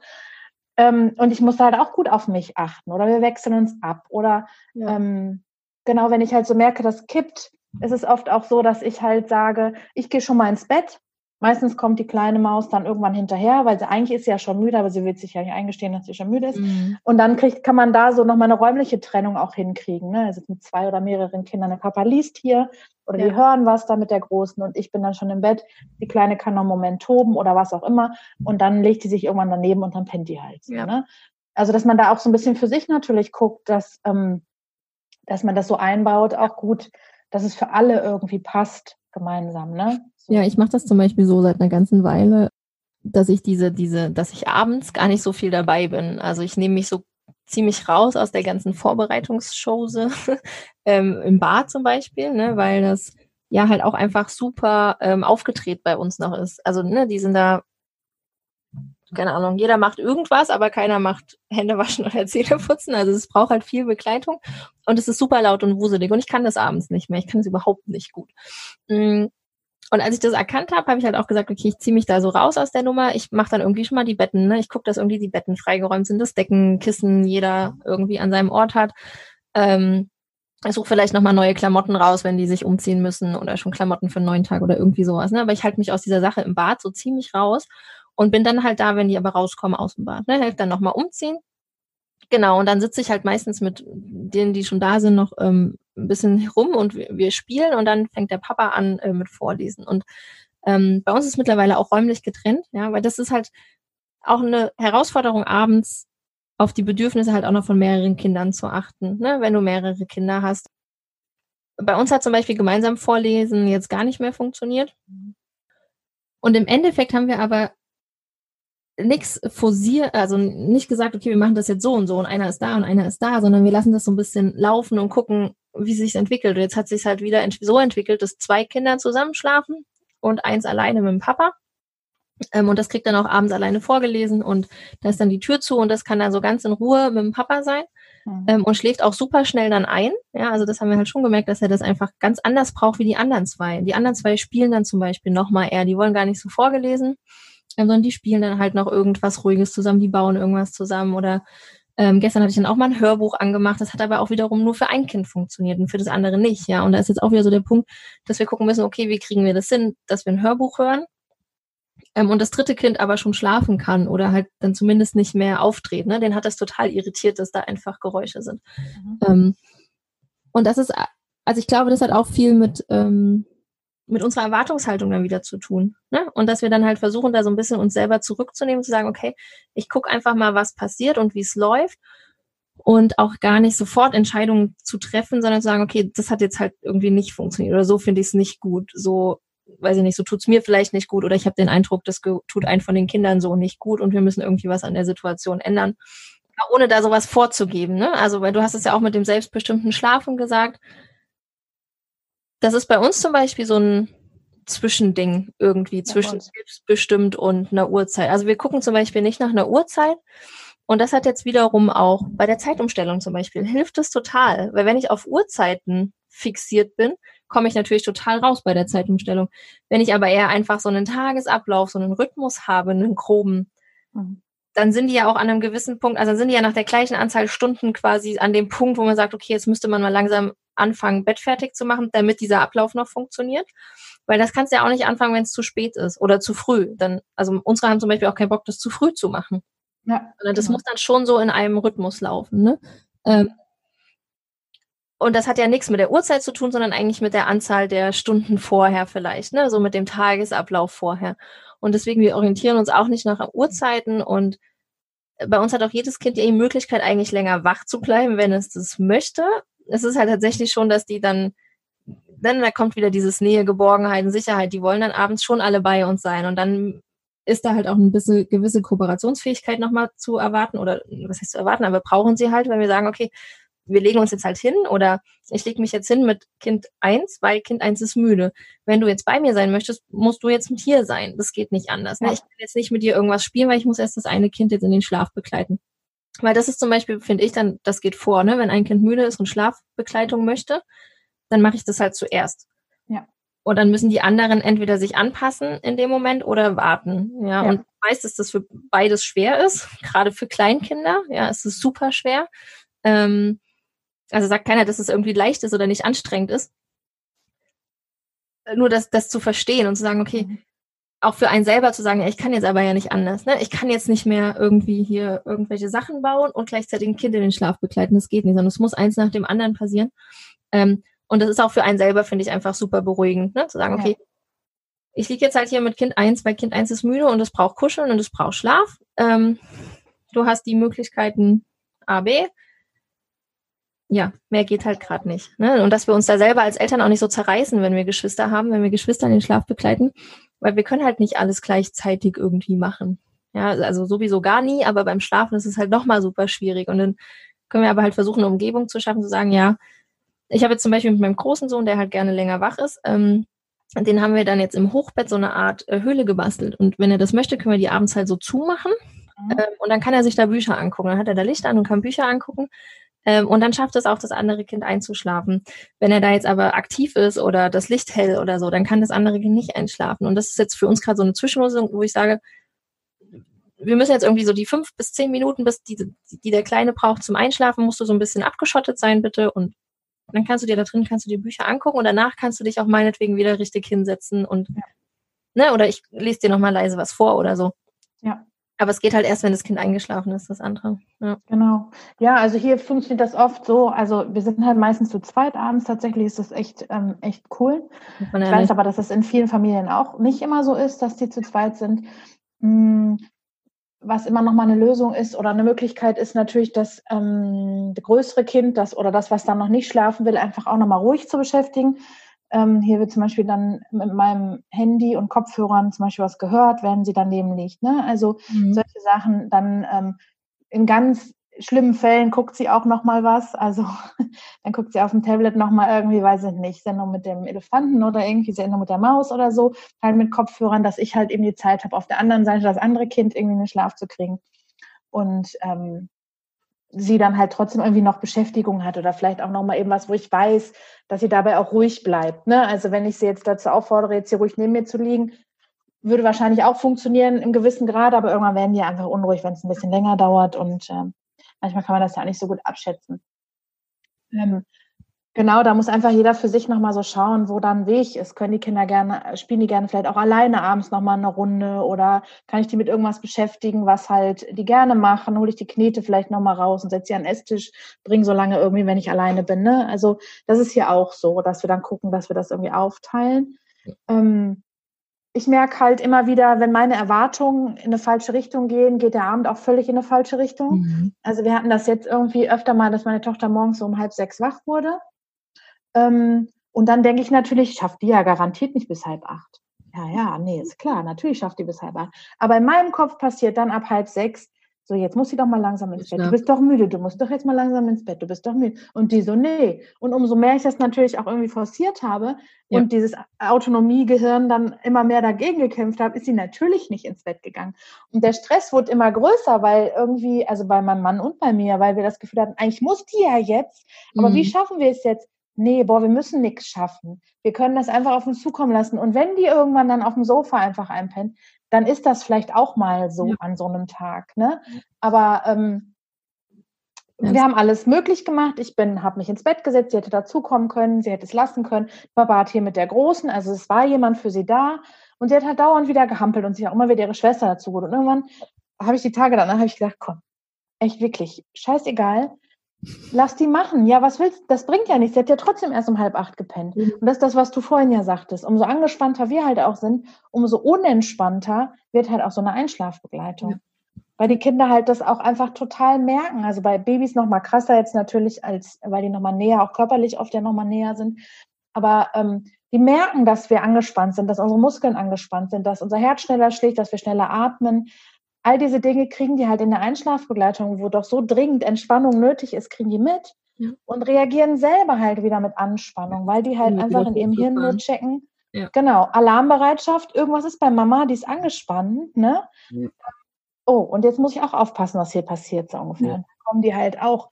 Ähm, und ich muss halt auch gut auf mich achten. Oder wir wechseln uns ab. Oder ja. ähm, genau, wenn ich halt so merke, das kippt, ist es oft auch so, dass ich halt sage, ich gehe schon mal ins Bett Meistens kommt die kleine Maus dann irgendwann hinterher, weil sie eigentlich ist ja schon müde, aber sie will sich ja nicht eingestehen, dass sie schon müde ist. Mhm. Und dann kriegt, kann man da so nochmal eine räumliche Trennung auch hinkriegen. Ne? Also mit zwei oder mehreren Kindern. Der Papa liest hier oder ja. die hören was da mit der Großen und ich bin dann schon im Bett. Die Kleine kann noch einen Moment toben oder was auch immer. Und dann legt sie sich irgendwann daneben und dann pennt die halt. Ja. Ne? Also, dass man da auch so ein bisschen für sich natürlich guckt, dass, ähm, dass man das so einbaut, auch gut, dass es für alle irgendwie passt gemeinsam, ne? Ja, ich mache das zum Beispiel so seit einer ganzen Weile, dass ich diese, diese, dass ich abends gar nicht so viel dabei bin. Also ich nehme mich so ziemlich raus aus der ganzen Vorbereitungsshows ähm, im Bad zum Beispiel, ne, weil das ja halt auch einfach super ähm, aufgedreht bei uns noch ist. Also ne, die sind da keine Ahnung, jeder macht irgendwas, aber keiner macht Hände waschen oder Zähne putzen. Also es braucht halt viel Begleitung und es ist super laut und wuselig und ich kann das abends nicht mehr. Ich kann es überhaupt nicht gut. Mm, und als ich das erkannt habe, habe ich halt auch gesagt, okay, ich ziehe mich da so raus aus der Nummer. Ich mache dann irgendwie schon mal die Betten. Ne? Ich gucke, dass irgendwie die Betten freigeräumt sind, das Decken, Kissen jeder irgendwie an seinem Ort hat. Ähm, ich suche vielleicht nochmal neue Klamotten raus, wenn die sich umziehen müssen oder schon Klamotten für einen neuen Tag oder irgendwie sowas. Ne? Aber ich halte mich aus dieser Sache im Bad so ziemlich raus und bin dann halt da, wenn die aber rauskommen aus dem Bad. Ne? Helft dann nochmal umziehen. Genau, und dann sitze ich halt meistens mit denen, die schon da sind, noch ähm, ein bisschen herum und wir, wir, spielen und dann fängt der Papa an äh, mit Vorlesen. Und ähm, bei uns ist mittlerweile auch räumlich getrennt, ja, weil das ist halt auch eine Herausforderung abends auf die Bedürfnisse halt auch noch von mehreren Kindern zu achten, ne, wenn du mehrere Kinder hast. Bei uns hat zum Beispiel gemeinsam Vorlesen jetzt gar nicht mehr funktioniert. Und im Endeffekt haben wir aber nichts forciert, also nicht gesagt, okay, wir machen das jetzt so und so und einer ist da und einer ist da, sondern wir lassen das so ein bisschen laufen und gucken, wie sich entwickelt. Und jetzt hat sich halt wieder so entwickelt, dass zwei Kinder zusammenschlafen und eins alleine mit dem Papa. Ähm, und das kriegt dann auch abends alleine vorgelesen und da ist dann die Tür zu und das kann dann so ganz in Ruhe mit dem Papa sein. mhm. ähm, und schläft auch super schnell dann ein. Ja, also das haben wir halt schon gemerkt, dass er das einfach ganz anders braucht wie die anderen zwei. Die anderen zwei spielen dann zum Beispiel nochmal eher, die wollen gar nicht so vorgelesen, sondern die spielen dann halt noch irgendwas Ruhiges zusammen, die bauen irgendwas zusammen oder ähm, gestern hatte ich dann auch mal ein Hörbuch angemacht, das hat aber auch wiederum nur für ein Kind funktioniert und für das andere nicht, ja. Und da ist jetzt auch wieder so der Punkt, dass wir gucken müssen, okay, wie kriegen wir das hin, dass wir ein Hörbuch hören ähm, und das dritte Kind aber schon schlafen kann oder halt dann zumindest nicht mehr auftreten. Ne? Den hat das total irritiert, dass da einfach Geräusche sind. Mhm. Ähm, und das ist, also ich glaube, das hat auch viel mit, ähm, mit unserer Erwartungshaltung dann wieder zu tun. Ne? Und dass wir dann halt versuchen, da so ein bisschen uns selber zurückzunehmen, zu sagen, okay, ich gucke einfach mal, was passiert und wie es läuft. Und auch gar nicht sofort Entscheidungen zu treffen, sondern zu sagen, okay, das hat jetzt halt irgendwie nicht funktioniert oder so finde ich es nicht gut. So weiß ich nicht, so tut's mir vielleicht nicht gut oder ich habe den Eindruck, das tut einen von den Kindern so nicht gut und wir müssen irgendwie was an der Situation ändern. Ohne da sowas vorzugeben. Ne? Also, weil du hast es ja auch mit dem selbstbestimmten Schlafen gesagt. Das ist bei uns zum Beispiel so ein Zwischending irgendwie ja, zwischen selbstbestimmt und einer Uhrzeit. Also wir gucken zum Beispiel nicht nach einer Uhrzeit. Und das hat jetzt wiederum auch bei der Zeitumstellung zum Beispiel hilft es total, weil wenn ich auf Uhrzeiten fixiert bin, komme ich natürlich total raus bei der Zeitumstellung. Wenn ich aber eher einfach so einen Tagesablauf, so einen Rhythmus habe, einen groben, mhm. Dann sind die ja auch an einem gewissen Punkt, also dann sind die ja nach der gleichen Anzahl Stunden quasi an dem Punkt, wo man sagt, okay, jetzt müsste man mal langsam anfangen, Bett fertig zu machen, damit dieser Ablauf noch funktioniert. Weil das kannst du ja auch nicht anfangen, wenn es zu spät ist oder zu früh. Dann, also unsere haben zum Beispiel auch keinen Bock, das zu früh zu machen. Ja, das genau. muss dann schon so in einem Rhythmus laufen. Ne? Ähm, und das hat ja nichts mit der Uhrzeit zu tun, sondern eigentlich mit der Anzahl der Stunden vorher vielleicht, ne? so mit dem Tagesablauf vorher. Und deswegen, wir orientieren uns auch nicht nach Uhrzeiten und bei uns hat auch jedes Kind die Möglichkeit, eigentlich länger wach zu bleiben, wenn es das möchte. Es ist halt tatsächlich schon, dass die dann, dann da kommt wieder dieses Nähe, Geborgenheit und Sicherheit. Die wollen dann abends schon alle bei uns sein. Und dann ist da halt auch ein bisschen gewisse Kooperationsfähigkeit nochmal zu erwarten oder was heißt zu erwarten, aber brauchen sie halt, wenn wir sagen, okay, wir legen uns jetzt halt hin oder ich lege mich jetzt hin mit Kind eins, weil Kind eins ist müde. Wenn du jetzt bei mir sein möchtest, musst du jetzt mit hier sein. Das geht nicht anders. Ne? Ich kann jetzt nicht mit dir irgendwas spielen, weil ich muss erst das eine Kind jetzt in den Schlaf begleiten. Weil das ist zum Beispiel, finde ich dann, das geht vor, ne? Wenn ein Kind müde ist und Schlafbegleitung möchte, dann mache ich das halt zuerst. Ja. Und dann müssen die anderen entweder sich anpassen in dem Moment oder warten. Ja, ja. und meist ist das für beides schwer ist, gerade für Kleinkinder. Ja, es ist super schwer. Ähm, also sagt keiner, dass es irgendwie leicht ist oder nicht anstrengend ist. Nur das, das zu verstehen und zu sagen, okay, mhm. auch für einen selber zu sagen, ja, ich kann jetzt aber ja nicht anders. Ne? Ich kann jetzt nicht mehr irgendwie hier irgendwelche Sachen bauen und gleichzeitig ein Kind in den Schlaf begleiten. Das geht nicht, sondern es muss eins nach dem anderen passieren. Ähm, und das ist auch für einen selber, finde ich, einfach super beruhigend, ne? zu sagen, okay, ja. ich liege jetzt halt hier mit Kind 1, weil Kind 1 ist müde und es braucht Kuscheln und es braucht Schlaf. Ähm, du hast die Möglichkeiten A, B ja, mehr geht halt gerade nicht. Ne? Und dass wir uns da selber als Eltern auch nicht so zerreißen, wenn wir Geschwister haben, wenn wir Geschwister in den Schlaf begleiten, weil wir können halt nicht alles gleichzeitig irgendwie machen. Ja, also sowieso gar nie, aber beim Schlafen ist es halt nochmal super schwierig. Und dann können wir aber halt versuchen, eine Umgebung zu schaffen, zu sagen, ja, ich habe jetzt zum Beispiel mit meinem großen Sohn, der halt gerne länger wach ist, ähm, den haben wir dann jetzt im Hochbett so eine Art äh, Höhle gebastelt. Und wenn er das möchte, können wir die abends halt so zumachen. Mhm. Ähm, und dann kann er sich da Bücher angucken. Dann hat er da Licht an und kann Bücher angucken. Ähm, und dann schafft es auch das andere Kind einzuschlafen. Wenn er da jetzt aber aktiv ist oder das Licht hell oder so, dann kann das andere Kind nicht einschlafen. Und das ist jetzt für uns gerade so eine Zwischenlösung, wo ich sage, wir müssen jetzt irgendwie so die fünf bis zehn Minuten, bis die, die der Kleine braucht zum Einschlafen, musst du so ein bisschen abgeschottet sein, bitte. Und dann kannst du dir da drin, kannst du dir Bücher angucken und danach kannst du dich auch meinetwegen wieder richtig hinsetzen und, ne, oder ich lese dir nochmal leise was vor oder so. Ja. Aber es geht halt erst, wenn das Kind eingeschlafen ist, das andere. Ja. Genau. Ja, also hier funktioniert das oft so. Also wir sind halt meistens zu zweit abends. Tatsächlich ist das echt, ähm, echt cool. Ich weiß aber, dass es in vielen Familien auch nicht immer so ist, dass die zu zweit sind. Hm, was immer noch mal eine Lösung ist oder eine Möglichkeit ist natürlich, das ähm, größere Kind, das oder das, was dann noch nicht schlafen will, einfach auch noch mal ruhig zu beschäftigen. Ähm, hier wird zum Beispiel dann mit meinem Handy und Kopfhörern zum Beispiel was gehört, wenn sie daneben liegt. Ne? Also mhm. solche Sachen. Dann ähm, in ganz schlimmen Fällen guckt sie auch noch mal was. Also dann guckt sie auf dem Tablet noch mal irgendwie, weiß ich nicht, Sendung mit dem Elefanten oder irgendwie Sendung mit der Maus oder so, halt mit Kopfhörern, dass ich halt eben die Zeit habe, auf der anderen Seite das andere Kind irgendwie in den Schlaf zu kriegen. Und ähm, sie dann halt trotzdem irgendwie noch Beschäftigung hat oder vielleicht auch noch mal eben was, wo ich weiß, dass sie dabei auch ruhig bleibt. Ne? Also wenn ich sie jetzt dazu auffordere, jetzt hier ruhig neben mir zu liegen, würde wahrscheinlich auch funktionieren im gewissen Grad, aber irgendwann werden die einfach unruhig, wenn es ein bisschen länger dauert und äh, manchmal kann man das ja auch nicht so gut abschätzen. Ähm, Genau, da muss einfach jeder für sich nochmal so schauen, wo dann Weg ist. Können die Kinder gerne, spielen die gerne vielleicht auch alleine abends nochmal eine Runde oder kann ich die mit irgendwas beschäftigen, was halt die gerne machen? Hole ich die Knete vielleicht nochmal raus und setze sie an den Esstisch, bringe so lange irgendwie, wenn ich alleine bin. Ne? Also das ist hier auch so, dass wir dann gucken, dass wir das irgendwie aufteilen. Ähm, ich merke halt immer wieder, wenn meine Erwartungen in eine falsche Richtung gehen, geht der Abend auch völlig in eine falsche Richtung. Mhm. Also wir hatten das jetzt irgendwie öfter mal, dass meine Tochter morgens so um halb sechs wach wurde. Ähm, und dann denke ich natürlich, schafft die ja garantiert nicht bis halb acht. Ja, ja, nee, ist klar, natürlich schafft die bis halb acht. Aber in meinem Kopf passiert dann ab halb sechs, so jetzt muss sie doch mal langsam ins Bett. Du bist doch müde, du musst doch jetzt mal langsam ins Bett, du bist doch müde. Und die so, nee. Und umso mehr ich das natürlich auch irgendwie forciert habe ja. und dieses Autonomiegehirn dann immer mehr dagegen gekämpft habe, ist sie natürlich nicht ins Bett gegangen. Und der Stress wurde immer größer, weil irgendwie, also bei meinem Mann und bei mir, weil wir das Gefühl hatten, eigentlich muss die ja jetzt, aber mhm. wie schaffen wir es jetzt? Nee, boah, wir müssen nichts schaffen. Wir können das einfach auf uns zukommen lassen. Und wenn die irgendwann dann auf dem Sofa einfach einpennen, dann ist das vielleicht auch mal so ja. an so einem Tag. Ne? Aber ähm, wir haben alles möglich gemacht. Ich bin, habe mich ins Bett gesetzt, sie hätte dazukommen können, sie hätte es lassen können. Papa hat hier mit der Großen, also es war jemand für sie da. Und sie hat halt dauernd wieder gehampelt und sich auch immer wieder ihre Schwester dazu geholt. Und irgendwann habe ich die Tage danach, habe ich gedacht, komm, echt wirklich, scheißegal Lass die machen. Ja, was willst du? Das bringt ja nichts. Sie hat ja trotzdem erst um halb acht gepennt. Mhm. Und das ist das, was du vorhin ja sagtest. Umso angespannter wir halt auch sind, umso unentspannter wird halt auch so eine Einschlafbegleitung. Ja. Weil die Kinder halt das auch einfach total merken. Also bei Babys noch mal krasser jetzt natürlich, als weil die noch mal näher, auch körperlich oft ja noch mal näher sind. Aber ähm, die merken, dass wir angespannt sind, dass unsere Muskeln angespannt sind, dass unser Herz schneller schlägt, dass wir schneller atmen, all diese Dinge kriegen die halt in der Einschlafbegleitung, wo doch so dringend Entspannung nötig ist, kriegen die mit ja. und reagieren selber halt wieder mit Anspannung, weil die halt einfach in ihrem Hirn nur checken. Ja. Genau, Alarmbereitschaft, irgendwas ist bei Mama, die ist angespannt, ne? Ja. Oh, und jetzt muss ich auch aufpassen, was hier passiert, so ungefähr. Dann kommen die halt auch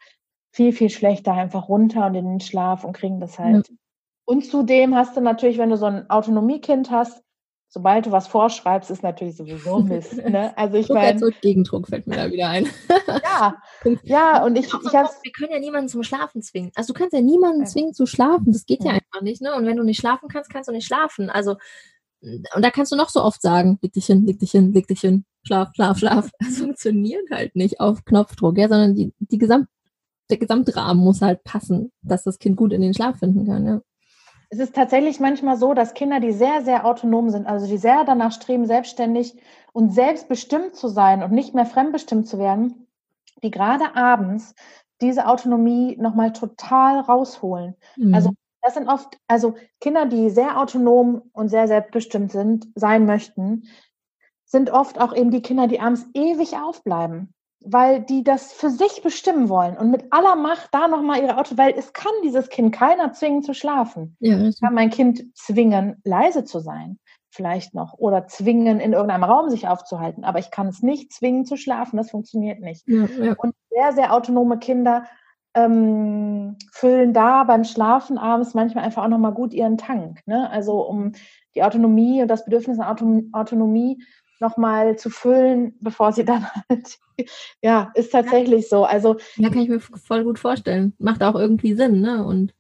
viel, viel schlechter einfach runter und in den Schlaf und kriegen das halt. Und zudem hast du natürlich, wenn du so ein Autonomiekind hast, sobald du was vorschreibst, ist natürlich sowieso Mist. Ne? Also ich meine. Gegendruck fällt mir da wieder ein. ja, ja, und ich, ich Wir können ja niemanden zum Schlafen zwingen. Also du kannst ja niemanden zwingen zu schlafen. Das geht ja, ja einfach nicht, ne? Und wenn du nicht schlafen kannst, kannst du nicht schlafen. Also, und da kannst du noch so oft sagen, leg dich hin, leg dich hin, leg dich hin, schlaf, schlaf, schlaf. Das funktioniert halt nicht auf Knopfdruck, ja, sondern die, die Gesamt, der Gesamtrahmen muss halt passen, dass das Kind gut in den Schlaf finden kann, ja es ist tatsächlich manchmal so, dass Kinder, die sehr, sehr autonom sind, also die sehr danach streben, selbstständig und selbstbestimmt zu sein und nicht mehr fremdbestimmt zu werden, die gerade abends diese Autonomie nochmal total rausholen. Mhm. Also das sind oft, also Kinder, die sehr autonom und sehr selbstbestimmt sind, sein möchten, sind oft auch eben die Kinder, die abends ewig aufbleiben weil die das für sich bestimmen wollen und mit aller Macht da nochmal ihre Auto, weil es kann dieses Kind keiner zwingen zu schlafen. Ja, ich kann mein Kind zwingen, leise zu sein, vielleicht noch, oder zwingen, in irgendeinem Raum sich aufzuhalten, aber ich kann es nicht zwingen zu schlafen, das funktioniert nicht. Ja, ja. Und sehr, sehr autonome Kinder ähm, füllen da beim Schlafen abends manchmal einfach auch nochmal gut ihren Tank. Ne? Also um die Autonomie und das Bedürfnis an Autonomie nochmal zu füllen, bevor sie dann halt, ja, ist tatsächlich so. Also, ja, kann ich mir voll gut vorstellen. Macht auch irgendwie Sinn, ne? Und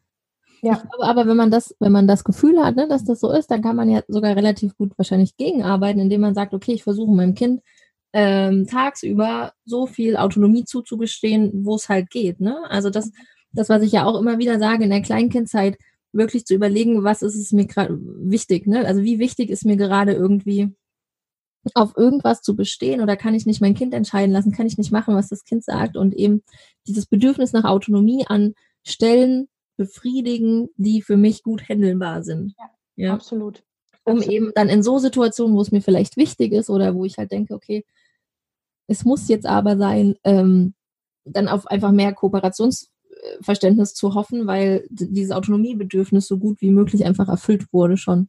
ja. Glaube, aber wenn man das, wenn man das Gefühl hat, ne, dass das so ist, dann kann man ja sogar relativ gut wahrscheinlich gegenarbeiten, indem man sagt, okay, ich versuche meinem Kind ähm, tagsüber so viel Autonomie zuzugestehen, wo es halt geht. Ne? Also das, das, was ich ja auch immer wieder sage in der Kleinkindzeit, wirklich zu überlegen, was ist es mir gerade wichtig, ne? Also wie wichtig ist mir gerade irgendwie auf irgendwas zu bestehen oder kann ich nicht mein Kind entscheiden lassen, kann ich nicht machen, was das Kind sagt und eben dieses Bedürfnis nach Autonomie an Stellen befriedigen, die für mich gut handelbar sind. Ja, ja. absolut. Um absolut. eben dann in so Situationen, wo es mir vielleicht wichtig ist oder wo ich halt denke, okay, es muss jetzt aber sein, ähm, dann auf einfach mehr Kooperationsverständnis zu hoffen, weil dieses Autonomiebedürfnis so gut wie möglich einfach erfüllt wurde schon.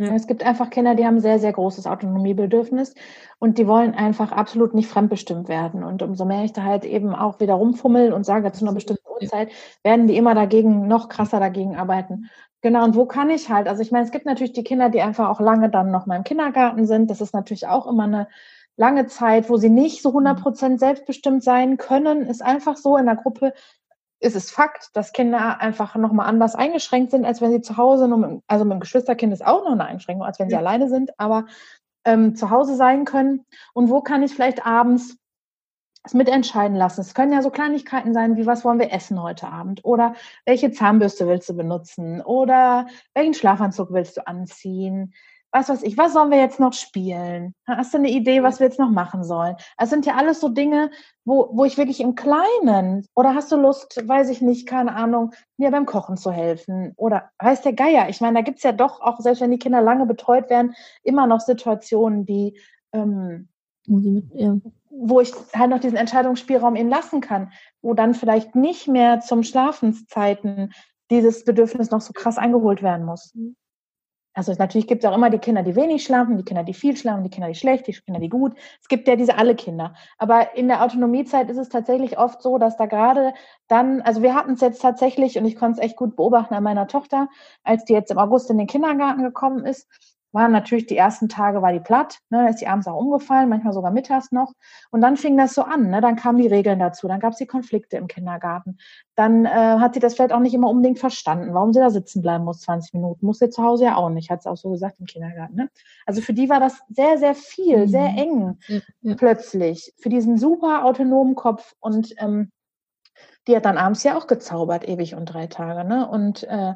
Ja. Es gibt einfach Kinder, die haben sehr, sehr großes Autonomiebedürfnis und die wollen einfach absolut nicht fremdbestimmt werden. Und umso mehr ich da halt eben auch wieder rumfummel und sage, zu einer bestimmten Uhrzeit, werden die immer dagegen, noch krasser dagegen arbeiten. Genau, und wo kann ich halt? Also ich meine, es gibt natürlich die Kinder, die einfach auch lange dann noch mal im Kindergarten sind. Das ist natürlich auch immer eine lange Zeit, wo sie nicht so 100 mhm. Prozent selbstbestimmt sein können, ist einfach so in der Gruppe, ist es Fakt, dass Kinder einfach nochmal anders eingeschränkt sind, als wenn sie zu Hause, nur also mit dem Geschwisterkind ist auch noch eine Einschränkung, als wenn sie alleine sind, aber ähm, zu Hause sein können. Und wo kann ich vielleicht abends es mitentscheiden lassen? Es können ja so Kleinigkeiten sein, wie was wollen wir essen heute Abend? Oder welche Zahnbürste willst du benutzen? Oder welchen Schlafanzug willst du anziehen? Was weiß ich, was sollen wir jetzt noch spielen? Hast du eine Idee, was wir jetzt noch machen sollen? Es sind ja alles so Dinge, wo, wo ich wirklich im Kleinen, oder hast du Lust, weiß ich nicht, keine Ahnung, mir beim Kochen zu helfen? Oder heißt der Geier? Ich meine, da gibt's ja doch, auch selbst wenn die Kinder lange betreut werden, immer noch Situationen, die, ähm, ja. wo ich halt noch diesen Entscheidungsspielraum ihnen lassen kann, wo dann vielleicht nicht mehr zum Schlafenszeiten dieses Bedürfnis noch so krass eingeholt werden muss. Also natürlich gibt es auch immer die Kinder, die wenig schlafen, die Kinder, die viel schlafen, die Kinder, die schlecht, die Kinder, die gut. Es gibt ja diese alle Kinder. Aber in der Autonomiezeit ist es tatsächlich oft so, dass da gerade dann, also wir hatten es jetzt tatsächlich, und ich konnte es echt gut beobachten an meiner Tochter, als die jetzt im August in den Kindergarten gekommen ist, waren natürlich die ersten Tage war die platt, ne, da ist die abends auch umgefallen, manchmal sogar mittags noch. Und dann fing das so an, ne, dann kamen die Regeln dazu, dann gab es die Konflikte im Kindergarten. Dann äh, hat sie das vielleicht auch nicht immer unbedingt verstanden, warum sie da sitzen bleiben muss 20 Minuten. Muss sie zu Hause ja auch nicht, hat sie auch so gesagt im Kindergarten. Ne? Also für die war das sehr, sehr viel, mhm. sehr eng ja. plötzlich, für diesen super autonomen Kopf. Und ähm, die hat dann abends ja auch gezaubert, ewig und drei Tage. Ne? Und äh,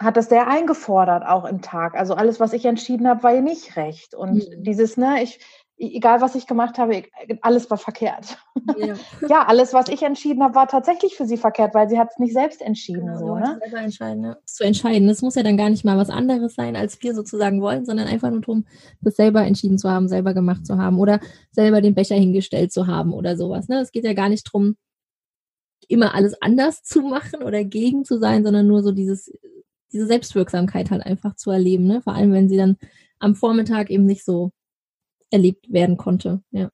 hat das sehr eingefordert, auch im Tag. Also alles, was ich entschieden habe, war ihr nicht recht. Und mhm. dieses, ne, ich, egal was ich gemacht habe, alles war verkehrt. Ja, ja alles, was ich entschieden habe, war tatsächlich für sie verkehrt, weil sie hat es nicht selbst entschieden. Genau, so, ne? selber entscheiden, ja. Zu entscheiden. Das muss ja dann gar nicht mal was anderes sein, als wir sozusagen wollen, sondern einfach nur darum, das selber entschieden zu haben, selber gemacht zu haben oder selber den Becher hingestellt zu haben oder sowas. Ne? Es geht ja gar nicht darum, immer alles anders zu machen oder gegen zu sein, sondern nur so dieses diese Selbstwirksamkeit halt einfach zu erleben, ne? Vor allem, wenn sie dann am Vormittag eben nicht so erlebt werden konnte, ja.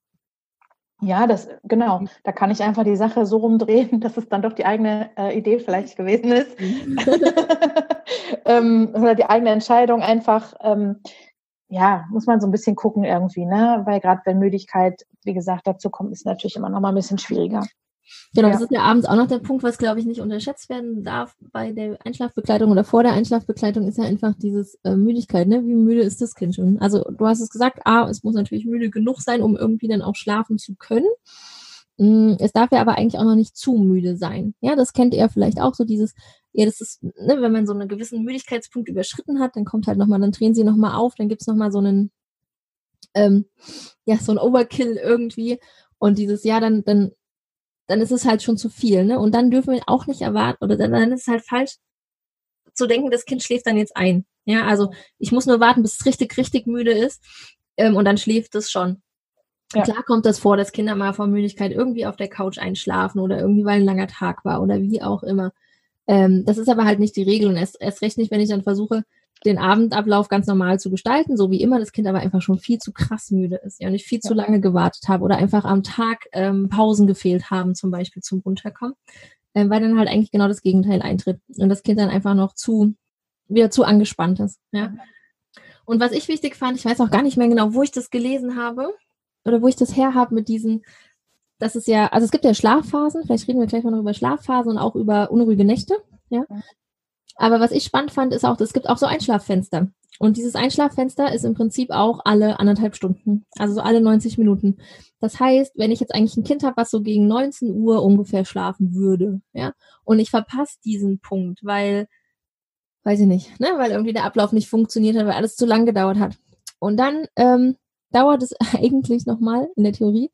Ja, das genau. Da kann ich einfach die Sache so rumdrehen, dass es dann doch die eigene äh, Idee vielleicht gewesen ist. Mhm. ähm, oder die eigene Entscheidung einfach, ähm, ja, muss man so ein bisschen gucken irgendwie, ne? Weil gerade wenn Müdigkeit, wie gesagt, dazu kommt, ist natürlich immer noch mal ein bisschen schwieriger. Genau, ja. das ist ja abends auch noch der Punkt, was glaube ich nicht unterschätzt werden darf bei der Einschlafbegleitung oder vor der Einschlafbegleitung ist ja einfach dieses äh, Müdigkeit, ne? Wie müde ist das Kind schon? Also du hast es gesagt, A, es muss natürlich müde genug sein, um irgendwie dann auch schlafen zu können. Mm, es darf ja aber eigentlich auch noch nicht zu müde sein. Ja, das kennt ihr vielleicht auch so dieses, ja, das ist, ne, wenn man so einen gewissen Müdigkeitspunkt überschritten hat, dann kommt halt nochmal, dann drehen sie nochmal auf, dann gibt's nochmal so einen, ähm, ja, so ein Overkill irgendwie. Und dieses, ja, dann, dann dann ist es halt schon zu viel. Ne? Und dann dürfen wir auch nicht erwarten, oder dann, dann ist es halt falsch zu denken, das Kind schläft dann jetzt ein. Ja, also ich muss nur warten, bis es richtig, richtig müde ist ähm, und dann schläft es schon. Ja. Klar kommt das vor, dass Kinder mal vor Müdigkeit irgendwie auf der Couch einschlafen oder irgendwie, weil ein langer Tag war oder wie auch immer. Ähm, das ist aber halt nicht die Regel und erst, erst recht nicht, wenn ich dann versuche, den Abendablauf ganz normal zu gestalten, so wie immer, das Kind aber einfach schon viel zu krass müde ist, ja, und ich viel ja. zu lange gewartet habe oder einfach am Tag ähm, Pausen gefehlt haben, zum Beispiel zum Runterkommen, äh, weil dann halt eigentlich genau das Gegenteil eintritt und das Kind dann einfach noch zu, wieder zu angespannt ist, ja. Und was ich wichtig fand, ich weiß auch gar nicht mehr genau, wo ich das gelesen habe oder wo ich das her habe mit diesen, das ist ja, also es gibt ja Schlafphasen, vielleicht reden wir gleich mal noch über Schlafphasen und auch über unruhige Nächte, ja. Aber was ich spannend fand, ist auch, es gibt auch so Einschlaffenster. Und dieses Einschlaffenster ist im Prinzip auch alle anderthalb Stunden, also so alle 90 Minuten. Das heißt, wenn ich jetzt eigentlich ein Kind habe, was so gegen 19 Uhr ungefähr schlafen würde, ja, und ich verpasse diesen Punkt, weil, weiß ich nicht, ne, weil irgendwie der Ablauf nicht funktioniert hat, weil alles zu lang gedauert hat. Und dann ähm, dauert es eigentlich nochmal in der Theorie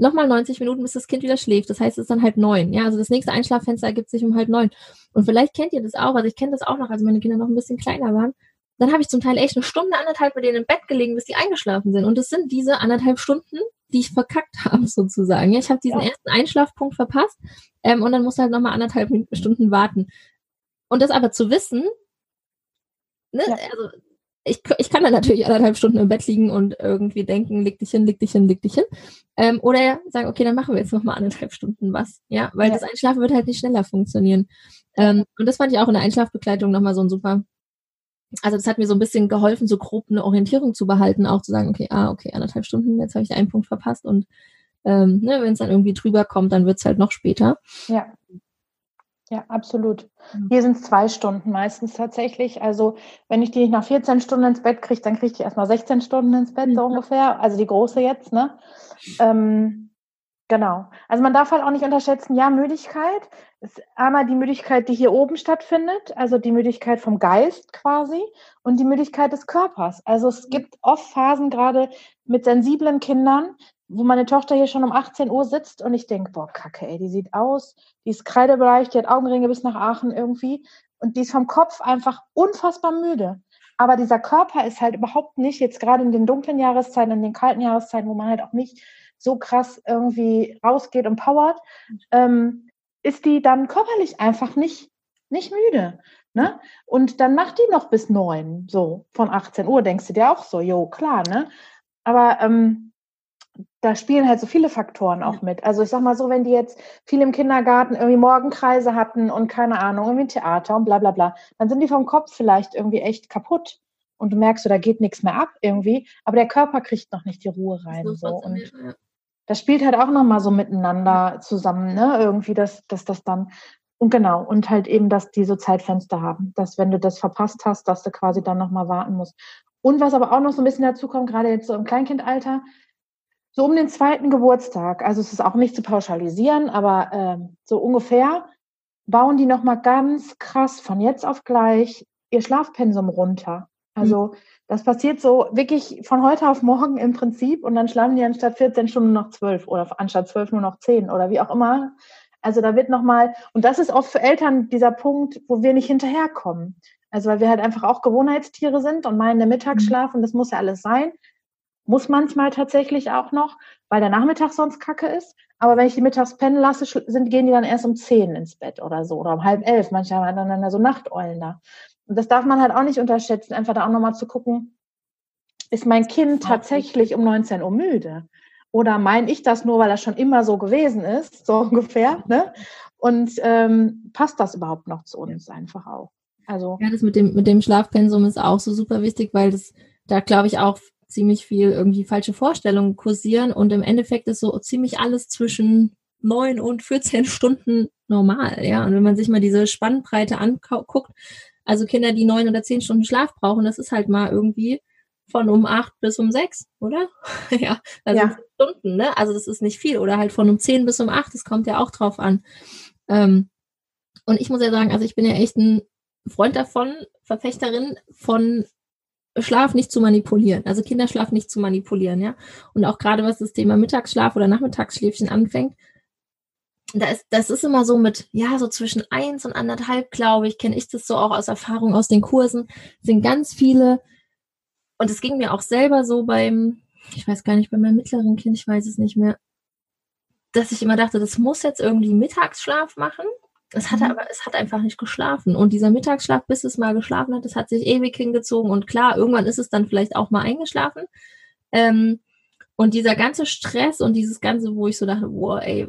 nochmal 90 Minuten, bis das Kind wieder schläft. Das heißt, es ist dann halb neun. Ja, also das nächste Einschlaffenster ergibt sich um halb neun. Und vielleicht kennt ihr das auch, also ich kenne das auch noch, als meine Kinder noch ein bisschen kleiner waren. Dann habe ich zum Teil echt eine Stunde, anderthalb bei denen im Bett gelegen, bis die eingeschlafen sind. Und das sind diese anderthalb Stunden, die ich verkackt habe, sozusagen. Ja, ich habe diesen ja. ersten Einschlafpunkt verpasst ähm, und dann musste halt nochmal anderthalb Stunden warten. Und das aber zu wissen, ne, ja. also ich, ich kann dann natürlich anderthalb Stunden im Bett liegen und irgendwie denken, leg dich hin, leg dich hin, leg dich hin. Ähm, oder sagen, okay, dann machen wir jetzt nochmal anderthalb Stunden was. Ja, weil ja. das Einschlafen wird halt nicht schneller funktionieren. Ähm, und das fand ich auch in der Einschlafbegleitung nochmal so ein super. Also das hat mir so ein bisschen geholfen, so grob eine Orientierung zu behalten, auch zu sagen, okay, ah, okay, anderthalb Stunden, jetzt habe ich einen Punkt verpasst und ähm, ne, wenn es dann irgendwie drüber kommt, dann wird es halt noch später. Ja. Ja, absolut. Mhm. Hier sind es zwei Stunden meistens tatsächlich. Also wenn ich die nach 14 Stunden ins Bett kriege, dann kriege ich erstmal 16 Stunden ins Bett, so mhm. ungefähr. Also die große jetzt, ne? Ähm, genau. Also man darf halt auch nicht unterschätzen, ja, Müdigkeit ist einmal die Müdigkeit, die hier oben stattfindet, also die Müdigkeit vom Geist quasi und die Müdigkeit des Körpers. Also es gibt oft Phasen gerade mit sensiblen Kindern, wo meine Tochter hier schon um 18 Uhr sitzt und ich denke, boah, kacke, ey, die sieht aus, die ist kreidebereich, die hat Augenringe bis nach Aachen irgendwie und die ist vom Kopf einfach unfassbar müde. Aber dieser Körper ist halt überhaupt nicht, jetzt gerade in den dunklen Jahreszeiten, in den kalten Jahreszeiten, wo man halt auch nicht so krass irgendwie rausgeht und powert, ähm, ist die dann körperlich einfach nicht, nicht müde. Ne? Und dann macht die noch bis neun, so von 18 Uhr, denkst du dir auch so, jo, klar, ne? Aber ähm, da spielen halt so viele Faktoren auch mit. Also ich sag mal so, wenn die jetzt viel im Kindergarten irgendwie Morgenkreise hatten und keine Ahnung, irgendwie Theater und bla bla bla, dann sind die vom Kopf vielleicht irgendwie echt kaputt. Und du merkst, so, da geht nichts mehr ab irgendwie, aber der Körper kriegt noch nicht die Ruhe rein. So. Und das spielt halt auch nochmal so miteinander zusammen, ne? Irgendwie, dass, dass das dann. Und genau, und halt eben, dass die so Zeitfenster haben, dass wenn du das verpasst hast, dass du quasi dann nochmal warten musst. Und was aber auch noch so ein bisschen dazu kommt, gerade jetzt so im Kleinkindalter, so um den zweiten Geburtstag, also es ist auch nicht zu pauschalisieren, aber äh, so ungefähr, bauen die nochmal ganz krass von jetzt auf gleich ihr Schlafpensum runter. Also mhm. das passiert so wirklich von heute auf morgen im Prinzip und dann schlafen die anstatt 14 Stunden noch 12 oder anstatt 12 nur noch 10 oder wie auch immer. Also da wird nochmal, und das ist oft für Eltern dieser Punkt, wo wir nicht hinterherkommen. Also weil wir halt einfach auch Gewohnheitstiere sind und meinen der Mittagsschlaf mhm. und das muss ja alles sein. Muss manchmal tatsächlich auch noch, weil der Nachmittag sonst kacke ist. Aber wenn ich die mittags pennen lasse, sind, gehen die dann erst um zehn ins Bett oder so oder um halb elf. Manche haben dann so Nachteulen da. Und das darf man halt auch nicht unterschätzen, einfach da auch nochmal zu gucken, ist mein Kind tatsächlich um 19 Uhr müde? Oder meine ich das nur, weil das schon immer so gewesen ist, so ungefähr? Ne? Und ähm, passt das überhaupt noch zu uns einfach auch? Also ja, das mit dem mit dem Schlafpensum ist auch so super wichtig, weil das da glaube ich auch ziemlich viel irgendwie falsche Vorstellungen kursieren und im Endeffekt ist so ziemlich alles zwischen neun und 14 Stunden normal, ja. Und wenn man sich mal diese Spannbreite anguckt, also Kinder, die neun oder zehn Stunden Schlaf brauchen, das ist halt mal irgendwie von um acht bis um sechs, oder? ja, also ja. Stunden, ne? Also das ist nicht viel. Oder halt von um zehn bis um acht, das kommt ja auch drauf an. Ähm, und ich muss ja sagen, also ich bin ja echt ein Freund davon, Verfechterin von Schlaf nicht zu manipulieren, also Kinderschlaf nicht zu manipulieren, ja. Und auch gerade was das Thema Mittagsschlaf oder Nachmittagsschläfchen anfängt, da ist, das ist immer so mit, ja, so zwischen eins und anderthalb, glaube ich, kenne ich das so auch aus Erfahrung aus den Kursen, sind ganz viele, und es ging mir auch selber so beim, ich weiß gar nicht, bei meinem mittleren Kind, ich weiß es nicht mehr, dass ich immer dachte, das muss jetzt irgendwie Mittagsschlaf machen. Es hat mhm. aber, es hat einfach nicht geschlafen. Und dieser Mittagsschlaf, bis es mal geschlafen hat, das hat sich ewig hingezogen. Und klar, irgendwann ist es dann vielleicht auch mal eingeschlafen. Ähm, und dieser ganze Stress und dieses Ganze, wo ich so dachte, wow, ey,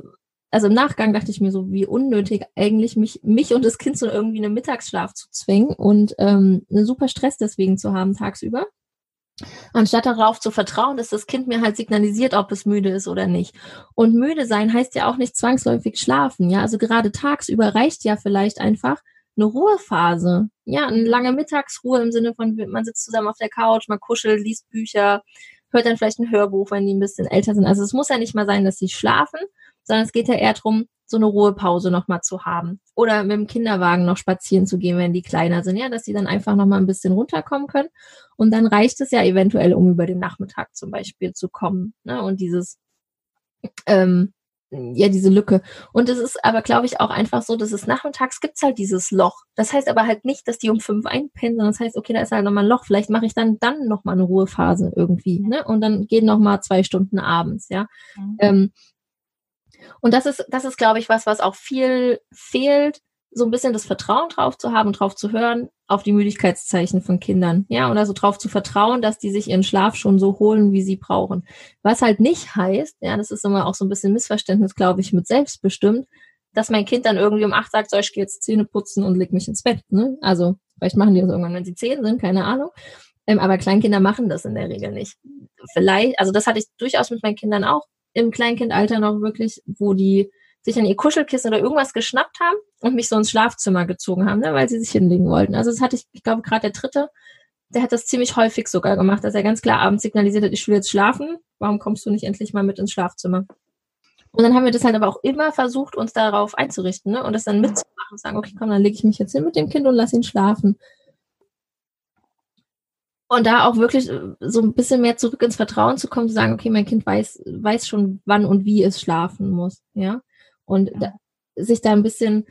also im Nachgang dachte ich mir so, wie unnötig eigentlich mich, mich und das Kind so irgendwie einen Mittagsschlaf zu zwingen und ähm, einen super Stress deswegen zu haben tagsüber. Anstatt darauf zu vertrauen, dass das Kind mir halt signalisiert, ob es müde ist oder nicht. Und müde sein heißt ja auch nicht zwangsläufig schlafen. Ja, also gerade tagsüber reicht ja vielleicht einfach eine Ruhephase. Ja, eine lange Mittagsruhe im Sinne von, man sitzt zusammen auf der Couch, man kuschelt, liest Bücher, hört dann vielleicht ein Hörbuch, wenn die ein bisschen älter sind. Also es muss ja nicht mal sein, dass sie schlafen, sondern es geht ja eher darum, so eine Ruhepause nochmal zu haben. Oder mit dem Kinderwagen noch spazieren zu gehen, wenn die kleiner sind, ja, dass sie dann einfach nochmal ein bisschen runterkommen können. Und dann reicht es ja eventuell, um über den Nachmittag zum Beispiel zu kommen. Ne? Und dieses, ähm, ja, diese Lücke. Und es ist aber, glaube ich, auch einfach so, dass es nachmittags gibt's halt dieses Loch. Das heißt aber halt nicht, dass die um fünf einpennen, sondern das heißt, okay, da ist halt nochmal ein Loch. Vielleicht mache ich dann dann nochmal eine Ruhephase irgendwie, ne? Und dann gehen nochmal zwei Stunden abends, ja. Mhm. Ähm, und das ist, das ist, glaube ich, was, was auch viel fehlt, so ein bisschen das Vertrauen drauf zu haben, drauf zu hören, auf die Müdigkeitszeichen von Kindern. Ja, und also drauf zu vertrauen, dass die sich ihren Schlaf schon so holen, wie sie brauchen. Was halt nicht heißt, ja, das ist immer auch so ein bisschen Missverständnis, glaube ich, mit selbstbestimmt, dass mein Kind dann irgendwie um acht sagt, so, ich gehe jetzt Zähne putzen und leg mich ins Bett. Ne? Also, vielleicht machen die das irgendwann, wenn sie zehn sind, keine Ahnung. Ähm, aber Kleinkinder machen das in der Regel nicht. Vielleicht, also das hatte ich durchaus mit meinen Kindern auch im Kleinkindalter noch wirklich, wo die sich an ihr Kuschelkissen oder irgendwas geschnappt haben und mich so ins Schlafzimmer gezogen haben, ne, weil sie sich hinlegen wollten. Also das hatte ich, ich glaube, gerade der dritte, der hat das ziemlich häufig sogar gemacht, dass er ganz klar abends signalisiert hat, ich will jetzt schlafen, warum kommst du nicht endlich mal mit ins Schlafzimmer? Und dann haben wir das halt aber auch immer versucht, uns darauf einzurichten ne? und das dann mitzumachen, sagen, okay, komm, dann lege ich mich jetzt hin mit dem Kind und lass ihn schlafen. Und da auch wirklich äh, so ein bisschen mehr zurück ins Vertrauen zu kommen, zu sagen, okay, mein Kind weiß, weiß schon, wann und wie es schlafen muss, ja. Und ja. Da, sich da ein bisschen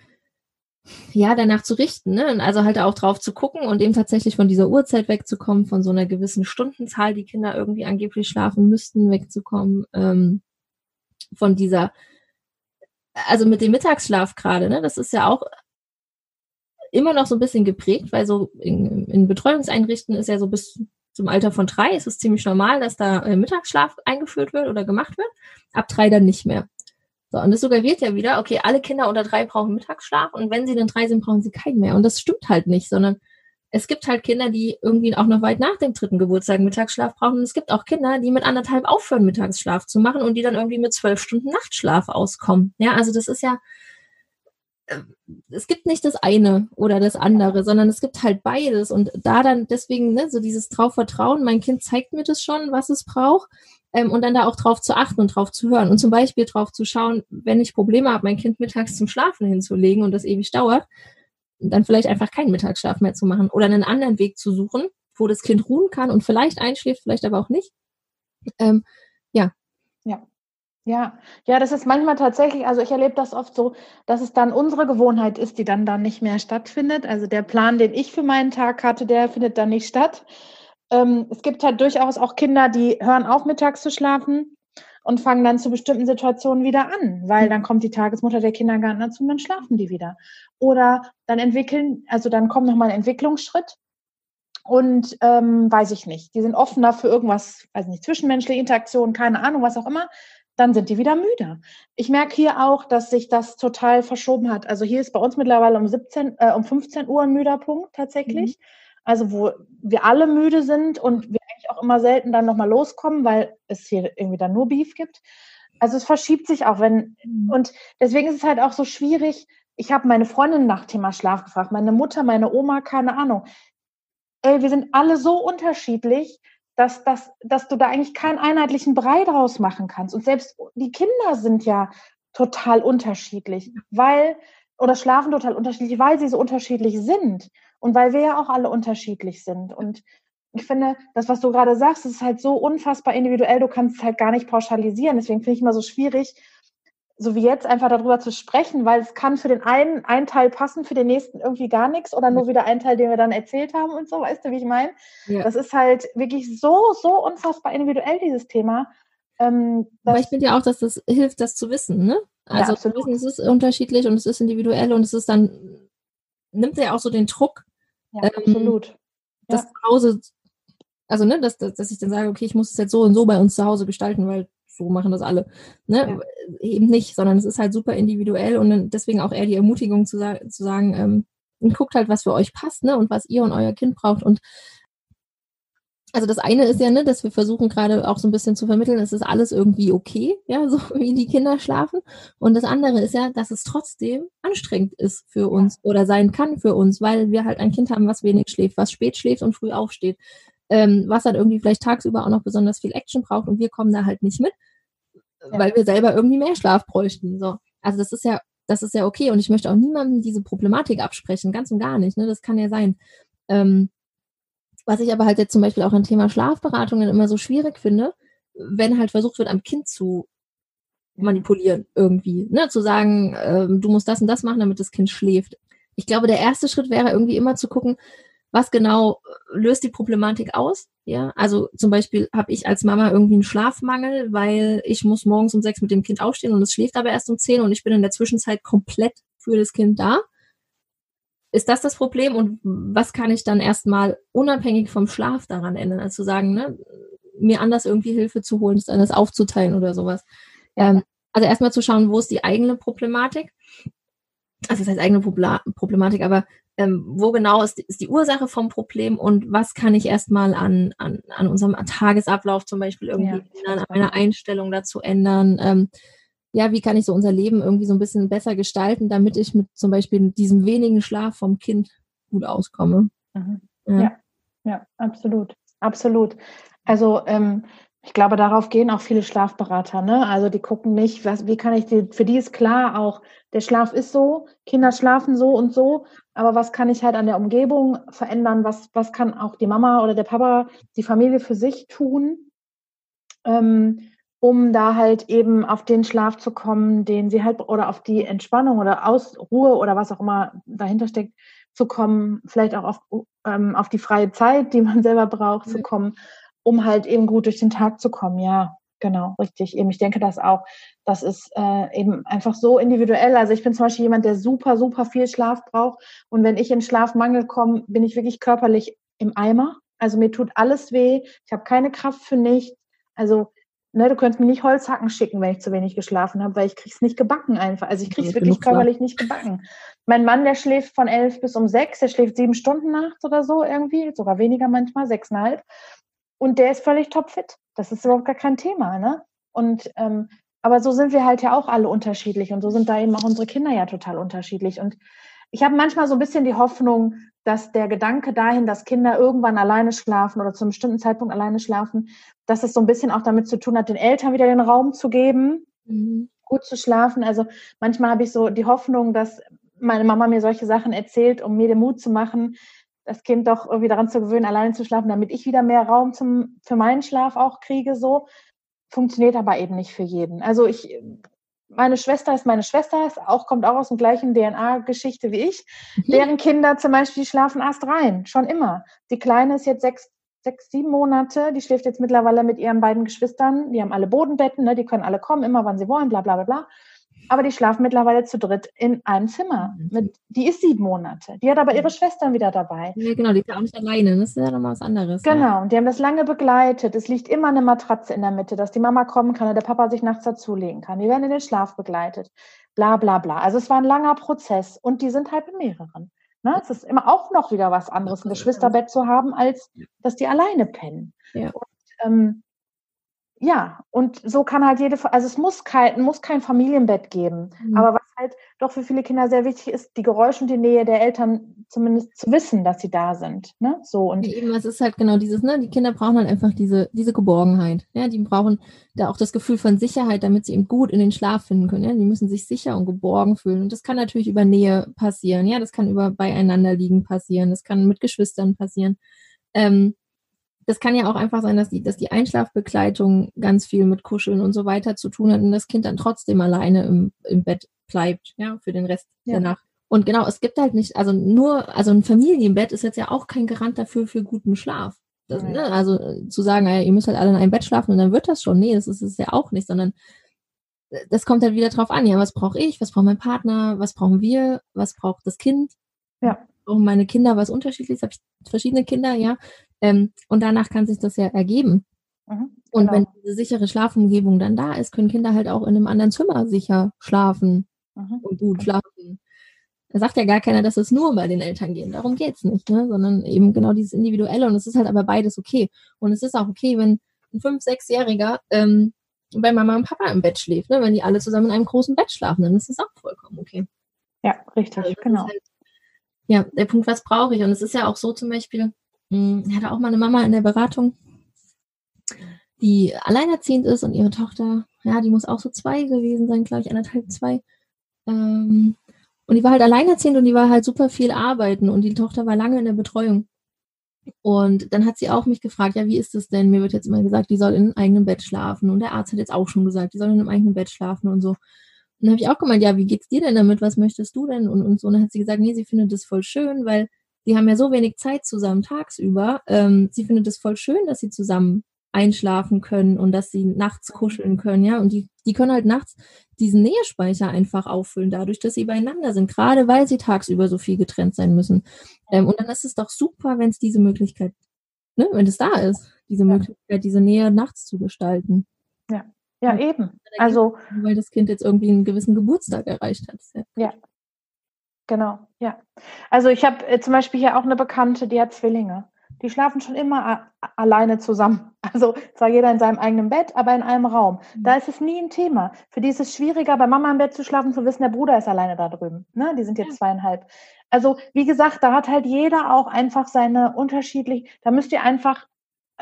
ja, danach zu richten, ne? Und also halt auch drauf zu gucken und eben tatsächlich von dieser Uhrzeit wegzukommen, von so einer gewissen Stundenzahl, die Kinder irgendwie angeblich schlafen müssten, wegzukommen, ähm, von dieser, also mit dem Mittagsschlaf gerade, ne? Das ist ja auch immer noch so ein bisschen geprägt, weil so in, in Betreuungseinrichten ist ja so bis zum Alter von drei ist es ziemlich normal, dass da äh, Mittagsschlaf eingeführt wird oder gemacht wird. Ab drei dann nicht mehr. So, und das suggeriert ja wieder, okay, alle Kinder unter drei brauchen Mittagsschlaf und wenn sie dann drei sind, brauchen sie keinen mehr. Und das stimmt halt nicht, sondern es gibt halt Kinder, die irgendwie auch noch weit nach dem dritten Geburtstag Mittagsschlaf brauchen. Und es gibt auch Kinder, die mit anderthalb aufhören, Mittagsschlaf zu machen und die dann irgendwie mit zwölf Stunden Nachtschlaf auskommen. Ja, also das ist ja, es gibt nicht das eine oder das andere, sondern es gibt halt beides. Und da dann deswegen, ne, so dieses drauf vertrauen, mein Kind zeigt mir das schon, was es braucht ähm, und dann da auch drauf zu achten und drauf zu hören und zum Beispiel drauf zu schauen, wenn ich Probleme habe, mein Kind mittags zum Schlafen hinzulegen und das ewig dauert, dann vielleicht einfach keinen Mittagsschlaf mehr zu machen oder einen anderen Weg zu suchen, wo das Kind ruhen kann und vielleicht einschläft, vielleicht aber auch nicht. Ähm, ja. Ja. Ja, ja, das ist manchmal tatsächlich, also ich erlebe das oft so, dass es dann unsere Gewohnheit ist, die dann dann nicht mehr stattfindet. Also der Plan, den ich für meinen Tag hatte, der findet dann nicht statt ähm, es gibt halt durchaus auch Kinder, die hören auf, mittags zu schlafen und fangen dann zu bestimmten Situationen wieder an, weil dann kommt die Tagesmutter der Kindergarten dazu und dann schlafen die wieder. Oder dann entwickeln, also dann kommt nochmal ein Entwicklungsschritt und ähm, weiß ich nicht, die sind offener für irgendwas, weiß nicht, zwischenmenschliche Interaktion, keine Ahnung, was auch immer, dann sind die wieder müde. Ich merke hier auch, dass sich das total verschoben hat. Also hier ist bei uns mittlerweile um 17, äh, um 15 Uhr ein müder Punkt tatsächlich. Mhm also wo wir alle müde sind und wir eigentlich auch immer selten dann nochmal loskommen, weil es hier irgendwie dann nur Beef gibt. Also es verschiebt sich auch, wenn, mhm. und deswegen ist es halt auch so schwierig. Ich habe meine Freundin nach Thema Schlaf gefragt, meine Mutter, meine Oma, keine Ahnung. Ey, wir sind alle so unterschiedlich, dass, dass, dass du da eigentlich keinen einheitlichen Brei draus machen kannst. Und selbst die Kinder sind ja total unterschiedlich, weil, oder schlafen total unterschiedlich, weil sie so unterschiedlich sind. Und weil wir ja auch alle unterschiedlich sind. Und ich finde, das, was du gerade sagst, ist halt so unfassbar individuell, du kannst es halt gar nicht pauschalisieren. Deswegen finde ich immer so schwierig, so wie jetzt einfach darüber zu sprechen, weil es kann für den einen ein Teil passen, für den nächsten irgendwie gar nichts oder nur wieder ein Teil, den wir dann erzählt haben und so, weißt du, wie ich meine? Ja. Das ist halt wirklich so, so unfassbar individuell, dieses Thema. Ähm, Aber ich finde ja auch, dass das hilft, das zu wissen, ne? Also ja, zu wissen, es ist unterschiedlich und es ist individuell und es ist dann, nimmt ja auch so den Druck ja, ähm, absolut. Das zu Hause, also ne, dass, dass, dass ich dann sage, okay, ich muss es jetzt so und so bei uns zu Hause gestalten, weil so machen das alle. Ne? Ja. Eben nicht, sondern es ist halt super individuell und deswegen auch eher die Ermutigung zu, zu sagen, ähm, guckt halt, was für euch passt, ne? Und was ihr und euer Kind braucht. Und also das eine ist ja, ne, dass wir versuchen gerade auch so ein bisschen zu vermitteln, es ist alles irgendwie okay, ja, so wie die Kinder schlafen. Und das andere ist ja, dass es trotzdem anstrengend ist für uns oder sein kann für uns, weil wir halt ein Kind haben, was wenig schläft, was spät schläft und früh aufsteht, ähm, was halt irgendwie vielleicht tagsüber auch noch besonders viel Action braucht und wir kommen da halt nicht mit, ja. weil wir selber irgendwie mehr Schlaf bräuchten. So. Also das ist ja, das ist ja okay und ich möchte auch niemandem diese Problematik absprechen, ganz und gar nicht, ne, das kann ja sein. Ähm, was ich aber halt jetzt zum Beispiel auch im Thema Schlafberatungen immer so schwierig finde, wenn halt versucht wird, am Kind zu manipulieren irgendwie, ne? zu sagen, äh, du musst das und das machen, damit das Kind schläft. Ich glaube, der erste Schritt wäre irgendwie immer zu gucken, was genau löst die Problematik aus. Ja, also zum Beispiel habe ich als Mama irgendwie einen Schlafmangel, weil ich muss morgens um sechs mit dem Kind aufstehen und es schläft aber erst um zehn und ich bin in der Zwischenzeit komplett für das Kind da. ist das das Problem und was kann ich dann erstmal unabhängig vom Schlaf daran ändern? Also zu sagen, ne, mir anders irgendwie Hilfe zu holen, das anders aufzuteilen oder sowas. Ähm, also erstmal zu schauen, wo ist die eigene Problematik. Also das heißt eigene Problematik, aber ähm, wo genau ist die, ist die, Ursache vom Problem und was kann ich erstmal an, an, an unserem Tagesablauf zum Beispiel irgendwie ja, ändern, an meiner Einstellung dazu ändern. Ähm, ja, wie kann ich so unser Leben irgendwie so ein bisschen besser gestalten, damit ich mit zum Beispiel diesem wenigen Schlaf vom Kind gut auskomme. Mhm. Ja. ja. ja, absolut, absolut. Also ähm, ich glaube, darauf gehen auch viele Schlafberater. Ne? Also die gucken nicht, was, wie kann ich die, für die ist klar auch, der Schlaf ist so, Kinder schlafen so und so, aber was kann ich halt an der Umgebung verändern? Was, was kann auch die Mama oder der Papa, die Familie für sich tun, ähm, um da halt eben auf den Schlaf zu kommen, den sie halt, oder auf die Entspannung oder Ausruhe oder was auch immer dahinter steckt, zu kommen, vielleicht auch auf, ähm, auf die freie Zeit, die man selber braucht, mhm. zu kommen um halt eben gut durch den Tag zu kommen. Ja, genau, richtig. Eben, ich denke das auch. Das ist äh, eben einfach so individuell. Also ich bin zum Beispiel jemand, der super, super viel Schlaf braucht. Und wenn ich in Schlafmangel komme, bin ich wirklich körperlich im Eimer. Also mir tut alles weh. Ich habe keine Kraft für nichts. Also ne, du könntest mir nicht Holzhacken schicken, wenn ich zu wenig geschlafen habe, weil ich krieg's nicht gebacken einfach. Also ich krieg's wirklich körperlich klar. nicht gebacken. Mein Mann, der schläft von elf bis um sechs, der schläft sieben Stunden nachts oder so irgendwie, sogar weniger manchmal, sechseinhalb. Und der ist völlig topfit. Das ist überhaupt gar kein Thema, ne? Und ähm, aber so sind wir halt ja auch alle unterschiedlich und so sind da eben auch unsere Kinder ja total unterschiedlich. Und ich habe manchmal so ein bisschen die Hoffnung, dass der Gedanke dahin, dass Kinder irgendwann alleine schlafen oder zu einem bestimmten Zeitpunkt alleine schlafen, dass es so ein bisschen auch damit zu tun hat, den Eltern wieder den Raum zu geben, mhm. gut zu schlafen. Also manchmal habe ich so die Hoffnung, dass meine Mama mir solche Sachen erzählt, um mir den Mut zu machen, das Kind doch irgendwie daran zu gewöhnen, alleine zu schlafen, damit ich wieder mehr Raum zum, für meinen Schlaf auch kriege, so. Funktioniert aber eben nicht für jeden. Also ich, meine Schwester ist meine Schwester, ist auch, kommt auch aus dem gleichen DNA-Geschichte wie ich. Mhm. Deren Kinder zum Beispiel schlafen erst rein, schon immer. Die Kleine ist jetzt sechs, sechs, sieben Monate, die schläft jetzt mittlerweile mit ihren beiden Geschwistern, die haben alle Bodenbetten, ne, die können alle kommen, immer wann sie wollen, bla bla bla bla aber die schlafen mittlerweile zu dritt in einem Zimmer. Mit, die ist sieben Monate. Die hat aber ihre Schwestern wieder dabei. Ja, genau, die ist ja auch nicht alleine. Das ist ja nochmal was anderes. Genau, ja. und die haben das lange begleitet. Es liegt immer eine Matratze in der Mitte, dass die Mama kommen kann und der Papa sich nachts dazulegen kann. Die werden in den Schlaf begleitet. Bla, bla, bla. Also es war ein langer Prozess und die sind halt mit mehreren. Ne? Es ist immer auch noch wieder was anderes, ein Geschwisterbett zu haben, als dass die alleine pennen. Ja. Und, ähm, ja, und so kann halt jede, also es muss kein, muss kein Familienbett geben. Mhm. Aber was halt doch für viele Kinder sehr wichtig ist, die Geräusche und die Nähe der Eltern zumindest zu wissen, dass sie da sind. Ne? So und ja, eben, es ist halt genau dieses, ne, die Kinder brauchen halt einfach diese, diese Geborgenheit. Ja, die brauchen da auch das Gefühl von Sicherheit, damit sie eben gut in den Schlaf finden können. Ja? Die müssen sich sicher und geborgen fühlen. Und das kann natürlich über Nähe passieren, ja, das kann über Beieinanderliegen passieren, das kann mit Geschwistern passieren. Ähm, das kann ja auch einfach sein, dass die, dass die Einschlafbegleitung ganz viel mit Kuscheln und so weiter zu tun hat und das Kind dann trotzdem alleine im, im Bett bleibt, ja, für den Rest ja. der Nacht. Und genau, es gibt halt nicht, also nur, also ein Familienbett ist jetzt ja auch kein Garant dafür für guten Schlaf. Das, ne, also äh, zu sagen, ja, ihr müsst halt alle in einem Bett schlafen und dann wird das schon. Nee, das ist es ja auch nicht, sondern äh, das kommt halt wieder drauf an, ja, was brauche ich, was braucht mein Partner, was brauchen wir, was braucht das Kind? Ja. Brauchen meine Kinder was unterschiedliches? Habe ich verschiedene Kinder, ja. Ähm, und danach kann sich das ja ergeben. Mhm, und genau. wenn diese sichere Schlafumgebung dann da ist, können Kinder halt auch in einem anderen Zimmer sicher schlafen mhm. und gut schlafen. Da sagt ja gar keiner, dass es nur bei den Eltern geht. Darum geht es nicht, ne? sondern eben genau dieses Individuelle. Und es ist halt aber beides okay. Und es ist auch okay, wenn ein fünf-, sechsjähriger ähm, bei Mama und Papa im Bett schläft, ne? wenn die alle zusammen in einem großen Bett schlafen, dann ist das auch vollkommen okay. Ja, richtig, also genau. Halt, ja, der Punkt, was brauche ich? Und es ist ja auch so zum Beispiel, hm, ich hatte auch mal eine Mama in der Beratung, die alleinerziehend ist und ihre Tochter, ja, die muss auch so zwei gewesen sein, glaube ich, anderthalb, zwei. Ähm, und die war halt alleinerziehend und die war halt super viel arbeiten und die Tochter war lange in der Betreuung. Und dann hat sie auch mich gefragt, ja, wie ist das denn? Mir wird jetzt immer gesagt, die soll in einem eigenen Bett schlafen. Und der Arzt hat jetzt auch schon gesagt, die soll in einem eigenen Bett schlafen und so. Dann habe ich auch gemeint, ja, wie geht's dir denn damit? Was möchtest du denn? Und, und so. Und dann hat sie gesagt, nee, sie findet das voll schön, weil sie haben ja so wenig Zeit zusammen tagsüber. Ähm, sie findet es voll schön, dass sie zusammen einschlafen können und dass sie nachts kuscheln können, ja. Und die, die können halt nachts diesen Nähespeicher einfach auffüllen, dadurch, dass sie beieinander sind, gerade weil sie tagsüber so viel getrennt sein müssen. Ähm, und dann ist es doch super, wenn es diese Möglichkeit, ne, wenn es da ist, diese. Möglichkeit, diese Nähe nachts zu gestalten. Ja, ja, eben. Also, weil das Kind jetzt irgendwie einen gewissen Geburtstag erreicht hat. Ja. ja. Genau, ja. Also ich habe äh, zum Beispiel hier auch eine Bekannte, die hat Zwillinge die schlafen schon immer alleine zusammen. Also zwar jeder in seinem eigenen Bett, aber in einem Raum. Mhm. Da ist es nie ein Thema. Für die ist es schwieriger, bei Mama im Bett zu schlafen, zu wissen, der Bruder ist alleine da drüben. Ne? Die sind jetzt zweieinhalb. Also wie gesagt, da hat halt jeder auch einfach seine unterschiedlich, da müsst ihr einfach,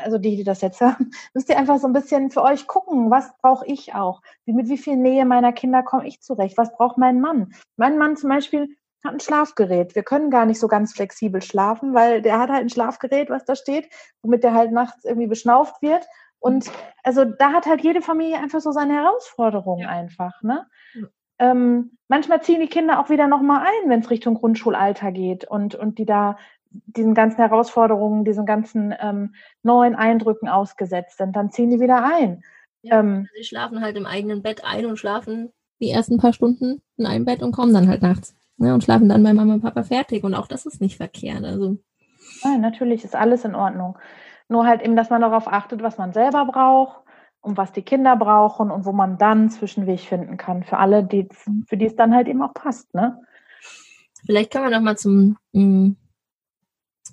also die, die das jetzt hören, müsst ihr einfach so ein bisschen für euch gucken, was brauche ich auch? Wie, mit wie viel Nähe meiner Kinder komme ich zurecht? Was braucht mein Mann? Mein Mann zum Beispiel hat ein Schlafgerät. Wir können gar nicht so ganz flexibel schlafen, weil der hat halt ein Schlafgerät, was da steht, womit der halt nachts irgendwie beschnauft wird. Und also da hat halt jede Familie einfach so seine Herausforderungen ja. einfach. Ne? Ja. Ähm, manchmal ziehen die Kinder auch wieder nochmal ein, wenn es Richtung Grundschulalter geht und, und die da diesen ganzen Herausforderungen, diesen ganzen ähm, neuen Eindrücken ausgesetzt sind. Dann ziehen die wieder ein. Ja, ähm, sie schlafen halt im eigenen Bett ein und schlafen die ersten paar Stunden in einem Bett und kommen dann halt nachts ne, und schlafen dann bei Mama und Papa fertig. Und auch das ist nicht verkehrt. Also. Nein, natürlich ist alles in Ordnung. Nur halt eben, dass man darauf achtet, was man selber braucht und was die Kinder brauchen und wo man dann Zwischenweg finden kann für alle, die, für die es dann halt eben auch passt. Ne? Vielleicht können wir noch mal zum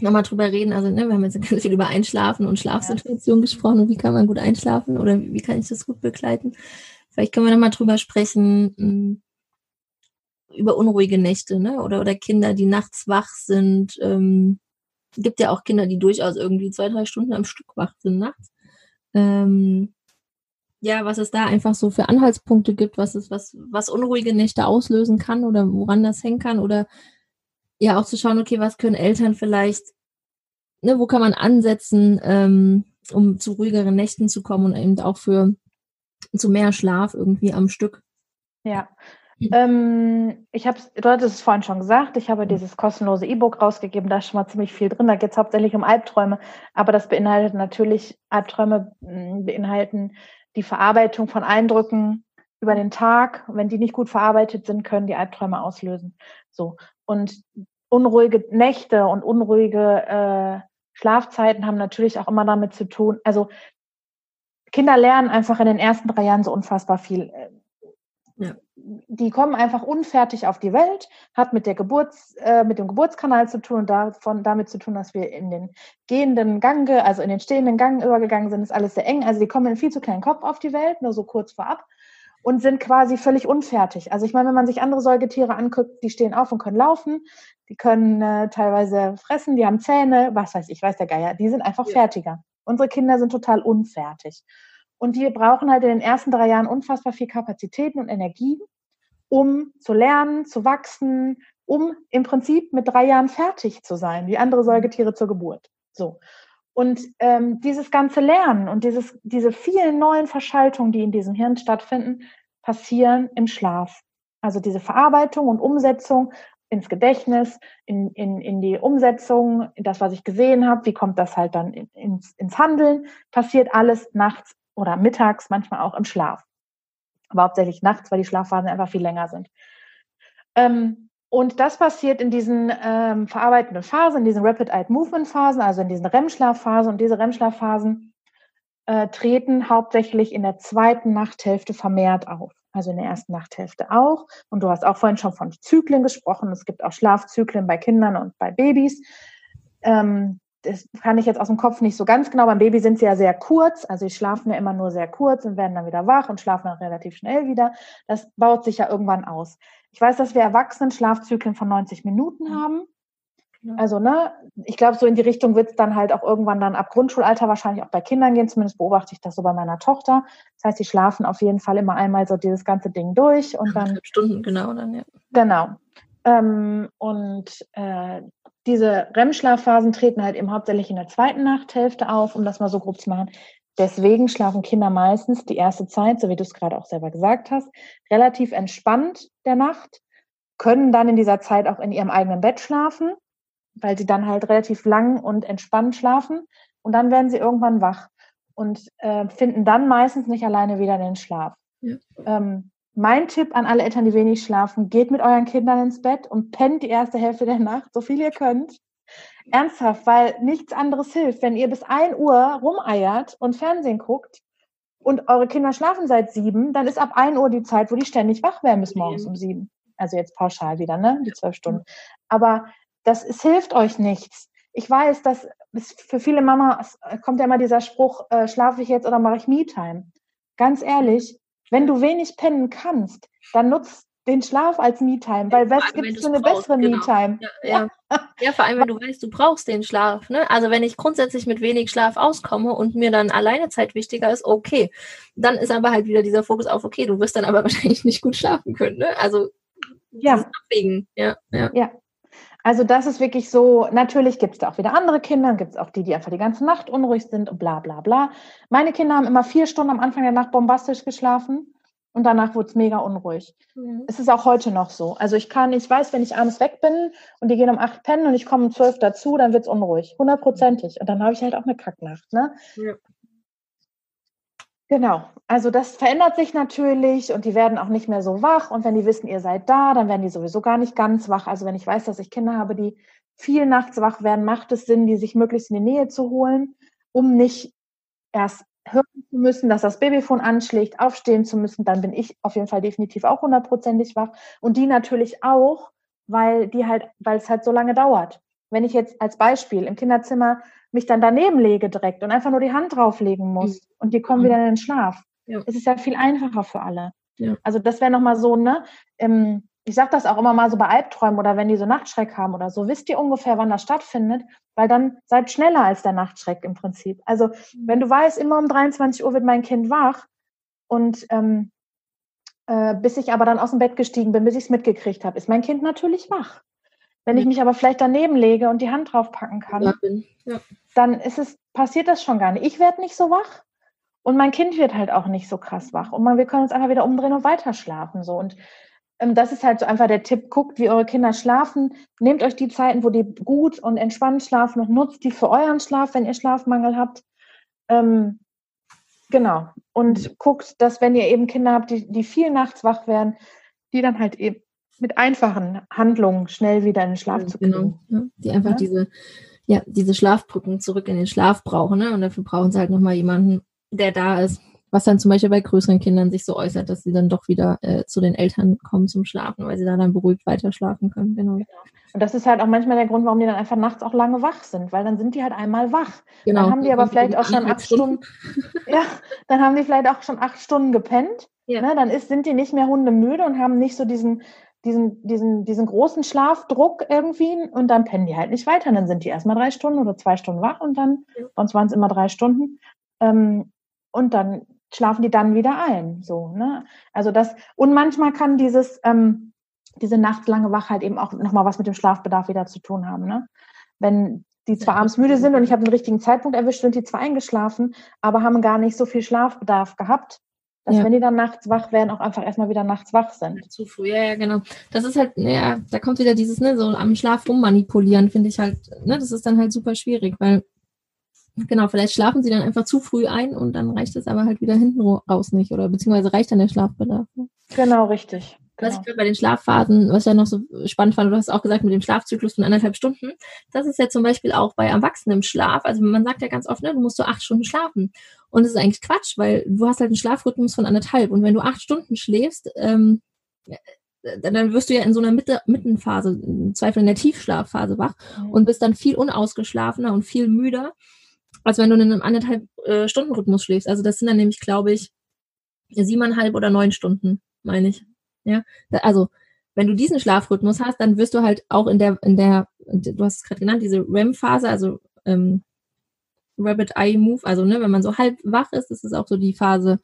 mm, noch mal drüber reden. Also ne, wir haben jetzt ganz viel über Einschlafen und Schlafsituationen ja. gesprochen und wie kann man gut einschlafen oder wie kann ich das gut begleiten. Vielleicht können wir noch mal drüber sprechen, mm, über unruhige Nächte, ne? Oder, oder Kinder, die nachts wach sind. Ähm, gibt ja auch Kinder, die durchaus irgendwie zwei, drei Stunden am Stück wach sind nachts. Ähm, ja, was es da einfach so für Anhaltspunkte gibt, was es, was, was unruhige Nächte auslösen kann oder woran das hängen kann oder ja auch zu schauen, okay, was können Eltern vielleicht, ne, wo kann man ansetzen, ähm, um zu ruhigeren Nächten zu kommen und eben auch für zu mehr Schlaf irgendwie am Stück. Ja, ähm, ich habe, du hattest es vorhin schon gesagt, ich habe mhm. dieses kostenlose E-Book rausgegeben, da ist schon mal ziemlich viel drin. Da geht es hauptsächlich um Albträume, aber das beinhaltet natürlich, Albträume hm, beinhalten die Verarbeitung von Eindrücken über den Tag. Wenn die nicht gut verarbeitet sind, können die Albträume auslösen. So. Und unruhige Nächte und unruhige äh, Schlafzeiten haben natürlich auch immer damit zu tun. Also Kinder lernen einfach in den ersten drei Jahren so unfassbar viel. Ja die kommen einfach unfertig auf die Welt, hat mit der Geburts, äh, mit dem Geburtskanal zu tun und davon, damit zu tun, dass wir in den gehenden Gang, also in den stehenden Gang übergegangen sind, ist alles sehr eng. Also die kommen in viel zu kleinen Kopf auf die Welt, nur so kurz vorab und sind quasi völlig unfertig. Also ich meine, wenn man sich andere Säugetiere anguckt, die stehen auf und können laufen, die können äh, teilweise fressen, die haben Zähne, was weiß ich, weiß der Geier, die sind einfach ja. fertiger. Unsere Kinder sind total unfertig. Und die brauchen halt in den ersten drei Jahren unfassbar viel Kapazitäten und Energie, um zu lernen, zu wachsen, um im Prinzip mit drei Jahren fertig zu sein, wie andere mhm. Säugetiere zur Geburt. So. Und ähm, dieses ganze Lernen und dieses, diese vielen neuen Verschaltungen, die in diesem Hirn stattfinden, passieren im Schlaf. Also diese Verarbeitung und Umsetzung ins Gedächtnis, in, in, in die Umsetzung, das, was ich gesehen habe, wie kommt das halt dann in, ins, ins Handeln, passiert alles nachts oder mittags, manchmal auch im Schlaf. Aber hauptsächlich nachts, weil die Schlafphasen einfach viel länger sind. Ähm, und das passiert in diesen ähm, verarbeitenden Phasen, in diesen Rapid Eye Movement Phasen, also in diesen REM-Schlafphasen. Und diese REM-Schlafphasen äh, treten hauptsächlich in der zweiten Nachthälfte vermehrt auf. Also in der ersten Nachthälfte auch. Und du hast auch vorhin schon von Zyklen gesprochen. Es gibt auch Schlafzyklen bei Kindern und bei Babys. Ähm, das kann ich jetzt aus dem Kopf nicht so ganz genau. Beim Baby sind sie ja sehr kurz, also sie schlafen ja immer nur sehr kurz und werden dann wieder wach und schlafen dann relativ schnell wieder. Das baut sich ja irgendwann aus. Ich weiß, dass wir Erwachsenen Schlafzyklen von 90 Minuten mhm. haben. Also, ne, ich glaube, so in die Richtung wird es dann halt auch irgendwann dann ab Grundschulalter wahrscheinlich auch bei Kindern gehen. Zumindest beobachte ich das so bei meiner Tochter. Das heißt, sie schlafen auf jeden Fall immer einmal so dieses ganze Ding durch und dann. Stunden, genau, dann, ja. Genau. Ähm, und äh, diese REM-Schlafphasen treten halt eben hauptsächlich in der zweiten Nachthälfte auf, um das mal so grob zu machen. Deswegen schlafen Kinder meistens die erste Zeit, so wie du es gerade auch selber gesagt hast, relativ entspannt der Nacht, können dann in dieser Zeit auch in ihrem eigenen Bett schlafen, weil sie dann halt relativ lang und entspannt schlafen und dann werden sie irgendwann wach. und äh, finden dann meistens nicht alleine wieder den Schlaf. Ja. Ähm, mein Tipp an alle Eltern, die wenig schlafen, geht mit euren Kindern ins Bett und pennt die erste Hälfte der Nacht, so viel ihr könnt. Ernsthaft, weil nichts anderes hilft. Wenn ihr bis 1 Uhr rumeiert und Fernsehen guckt und eure Kinder schlafen seit sieben, dann ist ab 1 Uhr die Zeit, wo die ständig wach werden bis morgens um sieben. Also jetzt pauschal wieder, ne? Die zwölf Stunden. Aber das es hilft euch nichts. Ich weiß, dass für viele Mamas kommt ja immer dieser Spruch, äh, schlafe ich jetzt oder mache ich Me-Time? Ganz ehrlich, wenn du wenig pennen kannst, dann nutzt den Schlaf als Me-Time, weil was gibt es für eine brauchst, bessere genau. Me-Time? Ja, ja. ja, vor allem, wenn du weißt, du brauchst den Schlaf. Ne? Also wenn ich grundsätzlich mit wenig Schlaf auskomme und mir dann alleine Zeit wichtiger ist, okay. Dann ist aber halt wieder dieser Fokus auf, okay, du wirst dann aber wahrscheinlich nicht gut schlafen können. Ne? Also ja. Abwägen. Ja, ja. ja. Also das ist wirklich so, natürlich gibt es da auch wieder andere Kinder, gibt es auch die, die einfach die ganze Nacht unruhig sind und bla bla bla. Meine Kinder haben immer vier Stunden am Anfang der Nacht bombastisch geschlafen und danach wurde es mega unruhig. Mhm. Es ist auch heute noch so. Also ich kann, ich weiß, wenn ich abends weg bin und die gehen um acht pennen und ich komme um zwölf dazu, dann wird es unruhig. Hundertprozentig. Und dann habe ich halt auch eine Kacknacht. Ne? Ja. Genau, also das verändert sich natürlich und die werden auch nicht mehr so wach. Und wenn die wissen, ihr seid da, dann werden die sowieso gar nicht ganz wach. Also wenn ich weiß, dass ich Kinder habe, die viel nachts wach werden, macht es Sinn, die sich möglichst in die Nähe zu holen, um nicht erst hören zu müssen, dass das Babyfon anschlägt, aufstehen zu müssen. Dann bin ich auf jeden Fall definitiv auch hundertprozentig wach. Und die natürlich auch, weil die halt, weil es halt so lange dauert. Wenn ich jetzt als Beispiel im Kinderzimmer mich dann daneben lege direkt und einfach nur die Hand drauflegen muss mhm. und die kommen wieder in den Schlaf. Ja. Es ist ja viel einfacher für alle. Ja. Also das wäre nochmal so, ne? Ähm, ich sage das auch immer mal so bei Albträumen oder wenn die so Nachtschreck haben oder so, wisst ihr ungefähr, wann das stattfindet, weil dann seid schneller als der Nachtschreck im Prinzip. Also mhm. wenn du weißt, immer um 23 Uhr wird mein Kind wach und ähm, äh, bis ich aber dann aus dem Bett gestiegen bin, bis ich es mitgekriegt habe, ist mein Kind natürlich wach. Wenn ich mich aber vielleicht daneben lege und die Hand draufpacken kann, ja, ja. dann ist es, passiert das schon gar nicht. Ich werde nicht so wach und mein Kind wird halt auch nicht so krass wach. Und man, wir können uns einfach wieder umdrehen und weiter schlafen. So. Und das ist halt so einfach der Tipp, guckt, wie eure Kinder schlafen. Nehmt euch die Zeiten, wo die gut und entspannt schlafen und nutzt die für euren Schlaf, wenn ihr Schlafmangel habt. Ähm, genau. Und guckt, dass wenn ihr eben Kinder habt, die, die viel nachts wach werden, die dann halt eben mit einfachen Handlungen schnell wieder in den Schlaf ja, zu kriegen. Genau, ja, die einfach ja? diese, ja, diese Schlafbrücken zurück in den Schlaf brauchen. Ne? Und dafür brauchen sie halt nochmal jemanden, der da ist. Was dann zum Beispiel bei größeren Kindern sich so äußert, dass sie dann doch wieder äh, zu den Eltern kommen zum Schlafen, weil sie da dann beruhigt weiter schlafen können. Genau. genau. Und das ist halt auch manchmal der Grund, warum die dann einfach nachts auch lange wach sind, weil dann sind die halt einmal wach. Genau. Dann haben die aber vielleicht auch schon acht Stunden, ja, dann haben die vielleicht auch schon acht Stunden gepennt. Ja. Ne, dann ist, sind die nicht mehr hundemüde und haben nicht so diesen diesen, diesen, diesen großen Schlafdruck irgendwie und dann pennen die halt nicht weiter. Und dann sind die erstmal drei Stunden oder zwei Stunden wach und dann, ja. sonst waren es immer drei Stunden. Ähm, und dann schlafen die dann wieder ein. So, ne? Also das, und manchmal kann dieses, ähm, diese nachtlange Wachheit eben auch nochmal was mit dem Schlafbedarf wieder zu tun haben. Ne? Wenn die zwar abends müde sind und ich habe den richtigen Zeitpunkt erwischt, sind die zwar eingeschlafen, aber haben gar nicht so viel Schlafbedarf gehabt, dass ja. wenn die dann nachts wach werden, auch einfach erstmal wieder nachts wach sind. Zu früh, ja, ja, genau. Das ist halt, ja, da kommt wieder dieses, ne, so am Schlaf rummanipulieren, finde ich halt, ne, das ist dann halt super schwierig, weil, genau, vielleicht schlafen sie dann einfach zu früh ein und dann reicht es aber halt wieder hinten raus nicht oder beziehungsweise reicht dann der Schlafbedarf. Ne? Genau, richtig. Genau. Was ich bei den Schlafphasen, was ich ja noch so spannend fand, du hast auch gesagt mit dem Schlafzyklus von anderthalb Stunden, das ist ja zum Beispiel auch bei Erwachsenen im Schlaf. Also man sagt ja ganz oft, ne, du musst so acht Stunden schlafen. Und das ist eigentlich Quatsch, weil du hast halt einen Schlafrhythmus von anderthalb. Und wenn du acht Stunden schläfst, ähm, dann wirst du ja in so einer Mitte, Mittenphase, im Zweifel in der Tiefschlafphase wach mhm. und bist dann viel unausgeschlafener und viel müder, als wenn du in einem anderthalb äh, Stunden Rhythmus schläfst. Also das sind dann nämlich, glaube ich, siebeneinhalb oder neun Stunden, meine ich. Ja, also wenn du diesen Schlafrhythmus hast, dann wirst du halt auch in der, in der, du hast es gerade genannt, diese REM-Phase, also ähm, Rabbit Eye Move, also ne, wenn man so halb wach ist, das ist auch so die Phase,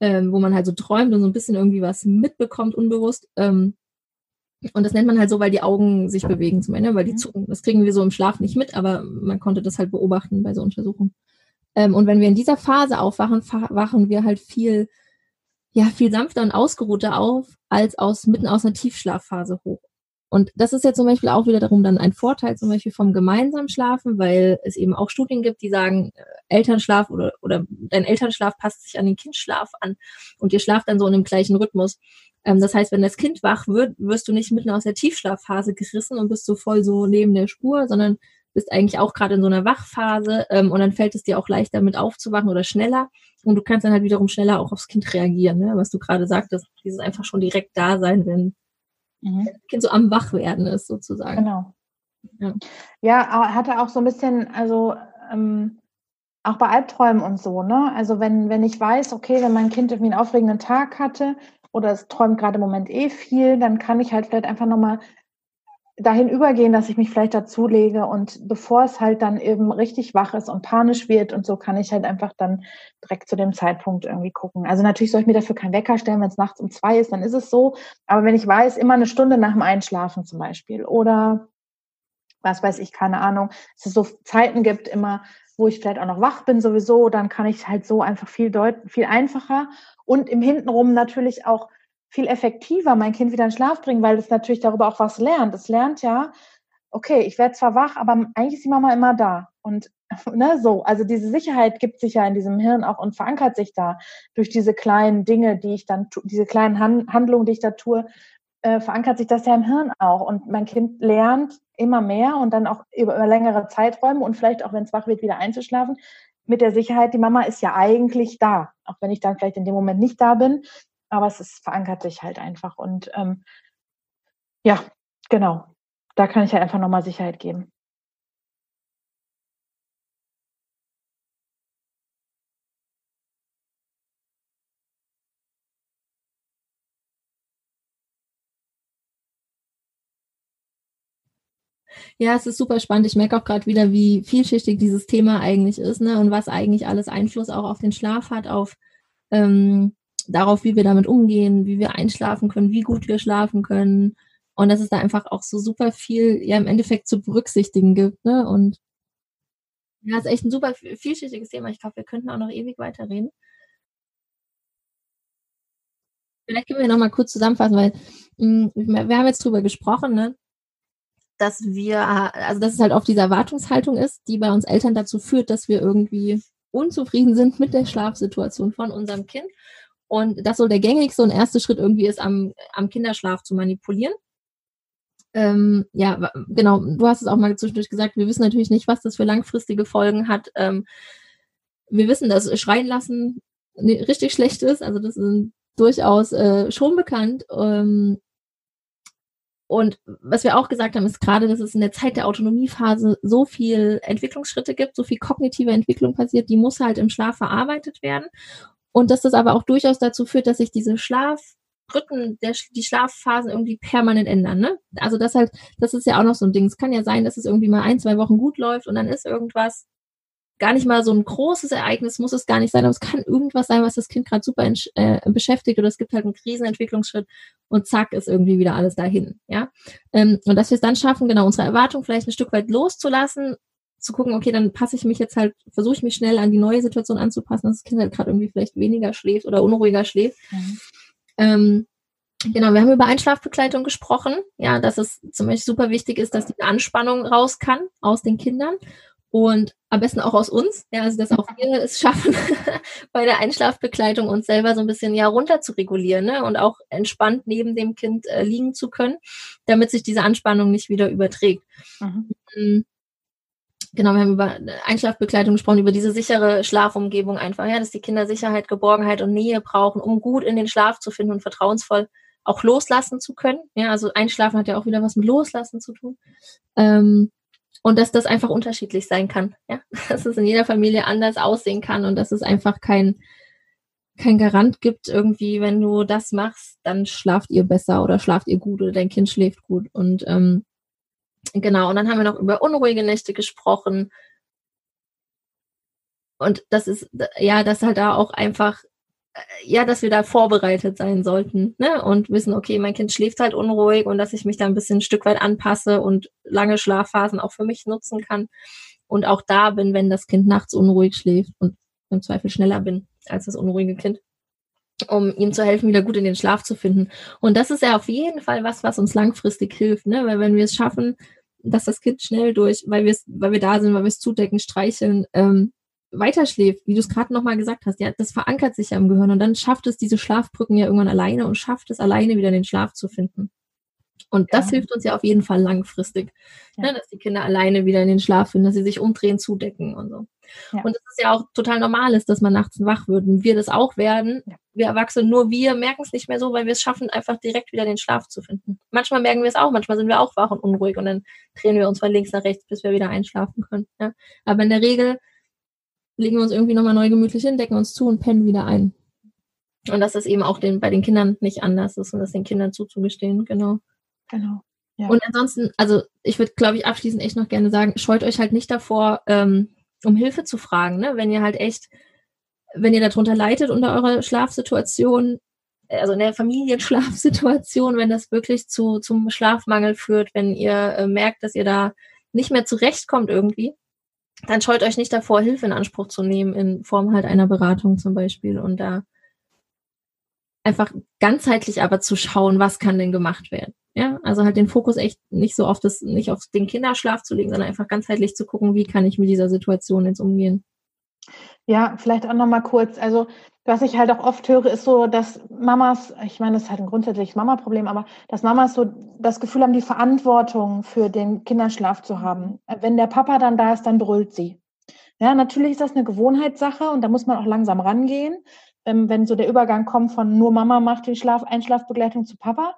ähm, wo man halt so träumt und so ein bisschen irgendwie was mitbekommt, unbewusst. Ähm, und das nennt man halt so, weil die Augen sich bewegen zum Ende, weil die mhm. zucken. Das kriegen wir so im Schlaf nicht mit, aber man konnte das halt beobachten bei so Untersuchungen. Ähm, und wenn wir in dieser Phase aufwachen, wachen wir halt viel ja viel sanfter und ausgeruhter auf als aus mitten aus einer Tiefschlafphase hoch. Und das ist ja zum Beispiel auch wieder darum dann ein Vorteil zum Beispiel vom gemeinsamen Schlafen, weil es eben auch Studien gibt, die sagen, äh, Elternschlaf oder, oder dein Elternschlaf passt sich an den Kindschlaf an und ihr schlaft dann so in dem gleichen Rhythmus. Ähm, das heißt, wenn das Kind wach wird, wirst du nicht mitten aus der Tiefschlafphase gerissen und bist so voll so neben der Spur, sondern bist eigentlich auch gerade in so einer Wachphase ähm, und dann fällt es dir auch leichter mit aufzuwachen oder schneller und du kannst dann halt wiederum schneller auch aufs Kind reagieren, ne? was du gerade sagtest, dieses einfach schon direkt da sein, wenn mhm. Kind so am Wachwerden ist, sozusagen. Genau. Ja, ja hatte auch so ein bisschen, also ähm, auch bei Albträumen und so, ne? Also wenn, wenn ich weiß, okay, wenn mein Kind irgendwie einen aufregenden Tag hatte oder es träumt gerade im Moment eh viel, dann kann ich halt vielleicht einfach nochmal dahin übergehen, dass ich mich vielleicht dazulege und bevor es halt dann eben richtig wach ist und panisch wird und so, kann ich halt einfach dann direkt zu dem Zeitpunkt irgendwie gucken. Also natürlich soll ich mir dafür keinen Wecker stellen, wenn es nachts um zwei ist, dann ist es so. Aber wenn ich weiß, immer eine Stunde nach dem Einschlafen zum Beispiel oder was weiß ich, keine Ahnung, dass es so Zeiten gibt immer, wo ich vielleicht auch noch wach bin sowieso, dann kann ich halt so einfach viel deuten, viel einfacher und im Hintenrum natürlich auch viel effektiver mein Kind wieder in Schlaf bringen, weil es natürlich darüber auch was lernt. Es lernt ja, okay, ich werde zwar wach, aber eigentlich ist die Mama immer da. Und ne, so, also diese Sicherheit gibt sich ja in diesem Hirn auch und verankert sich da durch diese kleinen Dinge, die ich dann, diese kleinen Han Handlungen, die ich da tue, äh, verankert sich das ja im Hirn auch. Und mein Kind lernt immer mehr und dann auch über, über längere Zeiträume und vielleicht auch, wenn es wach wird, wieder einzuschlafen, mit der Sicherheit, die Mama ist ja eigentlich da, auch wenn ich dann vielleicht in dem Moment nicht da bin, aber es ist, verankert sich halt einfach. Und ähm, ja, genau, da kann ich halt einfach nochmal Sicherheit geben. Ja, es ist super spannend. Ich merke auch gerade wieder, wie vielschichtig dieses Thema eigentlich ist, ne? Und was eigentlich alles Einfluss auch auf den Schlaf hat, auf ähm, darauf, wie wir damit umgehen, wie wir einschlafen können, wie gut wir schlafen können. Und dass es da einfach auch so super viel, ja, im Endeffekt zu berücksichtigen gibt, ne? Und ja, ist echt ein super vielschichtiges Thema. Ich glaube, wir könnten auch noch ewig weiterreden. Vielleicht können wir noch mal kurz zusammenfassen, weil mh, hm, wir haben jetzt drüber gesprochen, ne? dass wir, also dass es halt oft diese Erwartungshaltung ist, die bei uns Eltern dazu führt, dass wir irgendwie unzufrieden sind mit der Schlafsituation von unserem Kind und das so der gängigste und erste Schritt irgendwie ist, am, am Kinderschlaf zu manipulieren. Ähm, ja, genau, du hast es auch mal zwischendurch gesagt, wir wissen natürlich nicht, was das für langfristige Folgen hat. Ähm, wir wissen, dass Schreien lassen richtig schlecht ist, also das ist durchaus äh, schon bekannt. Ähm, und was wir auch gesagt haben, ist gerade, dass es in der Zeit der Autonomiephase so viel Entwicklungsschritte gibt, so viel kognitive Entwicklung passiert, die muss halt im Schlaf verarbeitet werden. Und dass das aber auch durchaus dazu führt, dass sich diese Schlafrhythmen, der, die Schlafphasen irgendwie permanent ändern. Ne? Also das halt, das ist ja auch noch so ein Ding. Es kann ja sein, dass es irgendwie mal ein, zwei Wochen gut läuft und dann ist irgendwas gar nicht mal so ein großes Ereignis, muss es gar nicht sein, aber es kann irgendwas sein, was das Kind gerade super äh, beschäftigt oder es gibt halt einen Krisenentwicklungsschritt und zack ist irgendwie wieder alles dahin. Ja, ähm, und dass wir es dann schaffen, genau unsere Erwartung vielleicht ein Stück weit loszulassen zu gucken, okay, dann passe ich mich jetzt halt, versuche ich mich schnell an die neue Situation anzupassen, dass das Kind halt gerade irgendwie vielleicht weniger schläft oder unruhiger schläft. Mhm. Ähm, genau, wir haben über Einschlafbegleitung gesprochen, ja, dass es zum Beispiel super wichtig ist, dass die Anspannung raus kann aus den Kindern und am besten auch aus uns, ja, also dass auch wir es schaffen, bei der Einschlafbegleitung uns selber so ein bisschen ja runter zu regulieren ne? und auch entspannt neben dem Kind äh, liegen zu können, damit sich diese Anspannung nicht wieder überträgt. Mhm. Genau, wir haben über Einschlafbegleitung gesprochen, über diese sichere Schlafumgebung einfach, ja, dass die Kinder Sicherheit, Geborgenheit und Nähe brauchen, um gut in den Schlaf zu finden und vertrauensvoll auch loslassen zu können. Ja, also Einschlafen hat ja auch wieder was mit Loslassen zu tun. Ähm, und dass das einfach unterschiedlich sein kann, ja, dass es in jeder Familie anders aussehen kann und dass es einfach kein, kein Garant gibt, irgendwie, wenn du das machst, dann schlaft ihr besser oder schlaft ihr gut oder dein Kind schläft gut. Und ähm, Genau, und dann haben wir noch über unruhige Nächte gesprochen. Und das ist, ja, dass halt da auch einfach, äh, ja, dass wir da vorbereitet sein sollten, ne? Und wissen, okay, mein Kind schläft halt unruhig und dass ich mich da ein bisschen ein Stück weit anpasse und lange Schlafphasen auch für mich nutzen kann. Und auch da bin, wenn das Kind nachts unruhig schläft und im Zweifel schneller bin als das unruhige Kind. Um ihm zu helfen, wieder gut in den Schlaf zu finden. Und das ist ja auf jeden Fall was, was uns langfristig hilft, ne? Weil wenn wir es schaffen, dass das Kind schnell durch, weil wir weil wir da sind, weil wir es zudecken, streicheln, ähm, weiterschläft, wie du es gerade nochmal gesagt hast, ja, das verankert sich ja im Gehirn und dann schafft es diese Schlafbrücken ja irgendwann alleine und schafft es alleine wieder in den Schlaf zu finden. Und das ja. hilft uns ja auf jeden Fall langfristig, ja. ne, dass die Kinder alleine wieder in den Schlaf finden, dass sie sich umdrehen, zudecken und so. Ja. Und es ist ja auch total normal ist, dass man nachts wach wird und wir das auch werden. Wir Erwachsene, nur wir merken es nicht mehr so, weil wir es schaffen, einfach direkt wieder den Schlaf zu finden. Manchmal merken wir es auch, manchmal sind wir auch wach und unruhig und dann drehen wir uns von links nach rechts, bis wir wieder einschlafen können. Aber in der Regel legen wir uns irgendwie nochmal neu gemütlich hin, decken uns zu und pennen wieder ein. Und dass das eben auch den, bei den Kindern nicht anders ist und das den Kindern zuzugestehen, genau. Genau. Ja. Und ansonsten, also ich würde, glaube ich, abschließend echt noch gerne sagen, scheut euch halt nicht davor, ähm, um Hilfe zu fragen, ne? Wenn ihr halt echt, wenn ihr darunter leidet unter eurer Schlafsituation, also in der Familienschlafsituation, wenn das wirklich zu, zum Schlafmangel führt, wenn ihr äh, merkt, dass ihr da nicht mehr zurechtkommt irgendwie, dann scheut euch nicht davor, Hilfe in Anspruch zu nehmen, in Form halt einer Beratung zum Beispiel und da einfach ganzheitlich aber zu schauen, was kann denn gemacht werden. Ja, also halt den Fokus echt nicht so auf das, nicht auf den Kinderschlaf zu legen, sondern einfach ganzheitlich zu gucken, wie kann ich mit dieser Situation jetzt umgehen. Ja, vielleicht auch nochmal kurz. Also, was ich halt auch oft höre, ist so, dass Mamas, ich meine, das ist halt ein grundsätzliches Mama-Problem, aber dass Mamas so das Gefühl haben, die Verantwortung für den Kinderschlaf zu haben. Wenn der Papa dann da ist, dann brüllt sie. Ja, natürlich ist das eine Gewohnheitssache und da muss man auch langsam rangehen, ähm, wenn so der Übergang kommt von nur Mama macht die Schlaf Einschlafbegleitung zu Papa.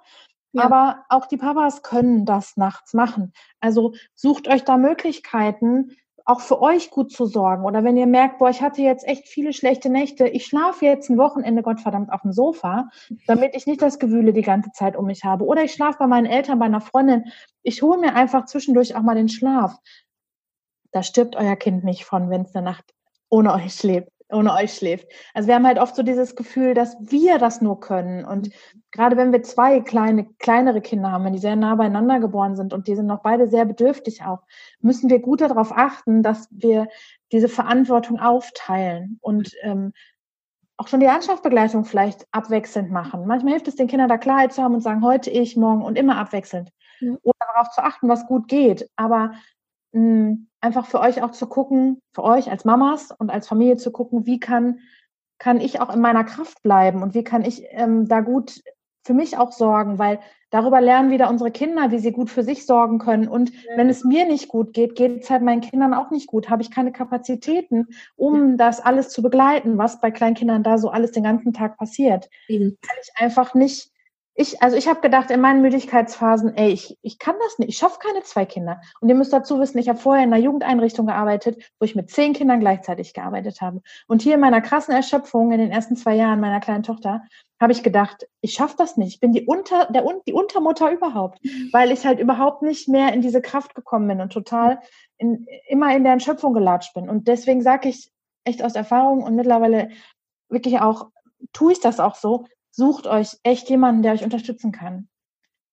Ja. Aber auch die Papas können das nachts machen. Also sucht euch da Möglichkeiten, auch für euch gut zu sorgen. Oder wenn ihr merkt, boah, ich hatte jetzt echt viele schlechte Nächte, ich schlafe jetzt ein Wochenende, Gottverdammt, auf dem Sofa, damit ich nicht das Gewühle die ganze Zeit um mich habe. Oder ich schlafe bei meinen Eltern, bei einer Freundin. Ich hole mir einfach zwischendurch auch mal den Schlaf. Da stirbt euer Kind nicht von, wenn es eine Nacht ohne euch schläft ohne euch schläft. Also wir haben halt oft so dieses Gefühl, dass wir das nur können. Und gerade wenn wir zwei kleine, kleinere Kinder haben, wenn die sehr nah beieinander geboren sind und die sind noch beide sehr bedürftig auch, müssen wir gut darauf achten, dass wir diese Verantwortung aufteilen und ähm, auch schon die Anschaftsbegleitung vielleicht abwechselnd machen. Manchmal hilft es den Kindern da Klarheit zu haben und sagen, heute ich, morgen und immer abwechselnd. Oder darauf zu achten, was gut geht. Aber mh, einfach für euch auch zu gucken, für euch als Mamas und als Familie zu gucken, wie kann, kann ich auch in meiner Kraft bleiben und wie kann ich ähm, da gut für mich auch sorgen, weil darüber lernen wieder unsere Kinder, wie sie gut für sich sorgen können. Und ja. wenn es mir nicht gut geht, geht es halt meinen Kindern auch nicht gut. Habe ich keine Kapazitäten, um ja. das alles zu begleiten, was bei Kleinkindern da so alles den ganzen Tag passiert. Mhm. Kann ich einfach nicht ich, also ich habe gedacht in meinen Müdigkeitsphasen, ey, ich, ich kann das nicht, ich schaffe keine zwei Kinder. Und ihr müsst dazu wissen, ich habe vorher in einer Jugendeinrichtung gearbeitet, wo ich mit zehn Kindern gleichzeitig gearbeitet habe. Und hier in meiner krassen Erschöpfung in den ersten zwei Jahren meiner kleinen Tochter habe ich gedacht, ich schaffe das nicht. Ich bin die Unter, der, die Untermutter überhaupt, weil ich halt überhaupt nicht mehr in diese Kraft gekommen bin und total in, immer in der Erschöpfung gelatscht bin. Und deswegen sage ich echt aus Erfahrung und mittlerweile wirklich auch, tue ich das auch so, sucht euch echt jemanden, der euch unterstützen kann.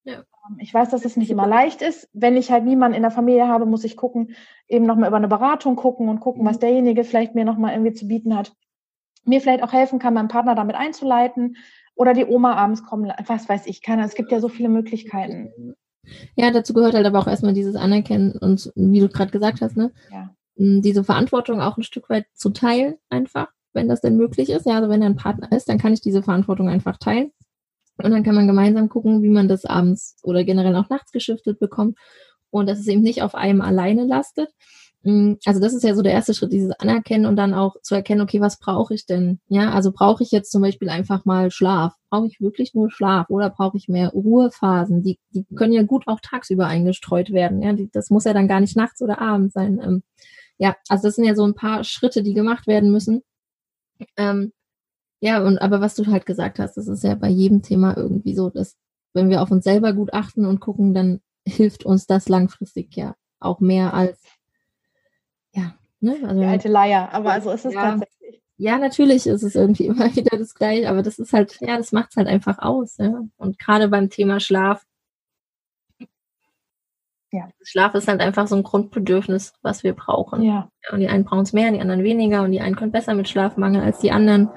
Ja. Ähm, ich weiß, dass es nicht immer leicht ist. Wenn ich halt niemanden in der Familie habe, muss ich gucken, eben nochmal über eine Beratung gucken und gucken, was mhm. derjenige vielleicht mir nochmal irgendwie zu bieten hat. Mir vielleicht auch helfen kann, meinen Partner damit einzuleiten oder die Oma abends kommen, was weiß ich, keiner. Es gibt ja so viele Möglichkeiten. Ja, dazu gehört halt aber auch erstmal dieses Anerkennen und wie du gerade gesagt hast, ne? Ja. Diese Verantwortung auch ein Stück weit zu teilen einfach wenn das denn möglich ist. Ja, also wenn er ein Partner ist, dann kann ich diese Verantwortung einfach teilen. Und dann kann man gemeinsam gucken, wie man das abends oder generell auch nachts geschiftet bekommt und dass es eben nicht auf einem alleine lastet. Mm, also das ist ja so der erste Schritt, dieses Anerkennen und dann auch zu erkennen, okay, was brauche ich denn? Ja, also brauche ich jetzt zum Beispiel einfach mal Schlaf? Brauche ich wirklich nur Schlaf oder brauche ich mehr Ruhephasen? Die, die können ja gut auch tagsüber eingestreut werden. Ja, die, das muss ja dann gar nicht nachts oder abends sein. Ähm, ja, also das sind ja so ein paar Schritte, die gemacht werden müssen. Ähm, ja, und aber was du halt gesagt hast, das ist ja bei jedem Thema irgendwie so, dass wenn wir auf uns selber gut achten und gucken, dann hilft uns das langfristig ja auch mehr als ja, ne? Also, Die alte Leier, aber also ist es ja, tatsächlich. Ja, natürlich ist es irgendwie immer wieder das Gleiche, aber das ist halt, ja, das macht es halt einfach aus. Ja? Und gerade beim Thema Schlaf ja. Schlaf ist halt einfach so ein Grundbedürfnis, was wir brauchen. Ja. Und die einen brauchen es mehr, die anderen weniger und die einen können besser mit Schlafmangel als die anderen.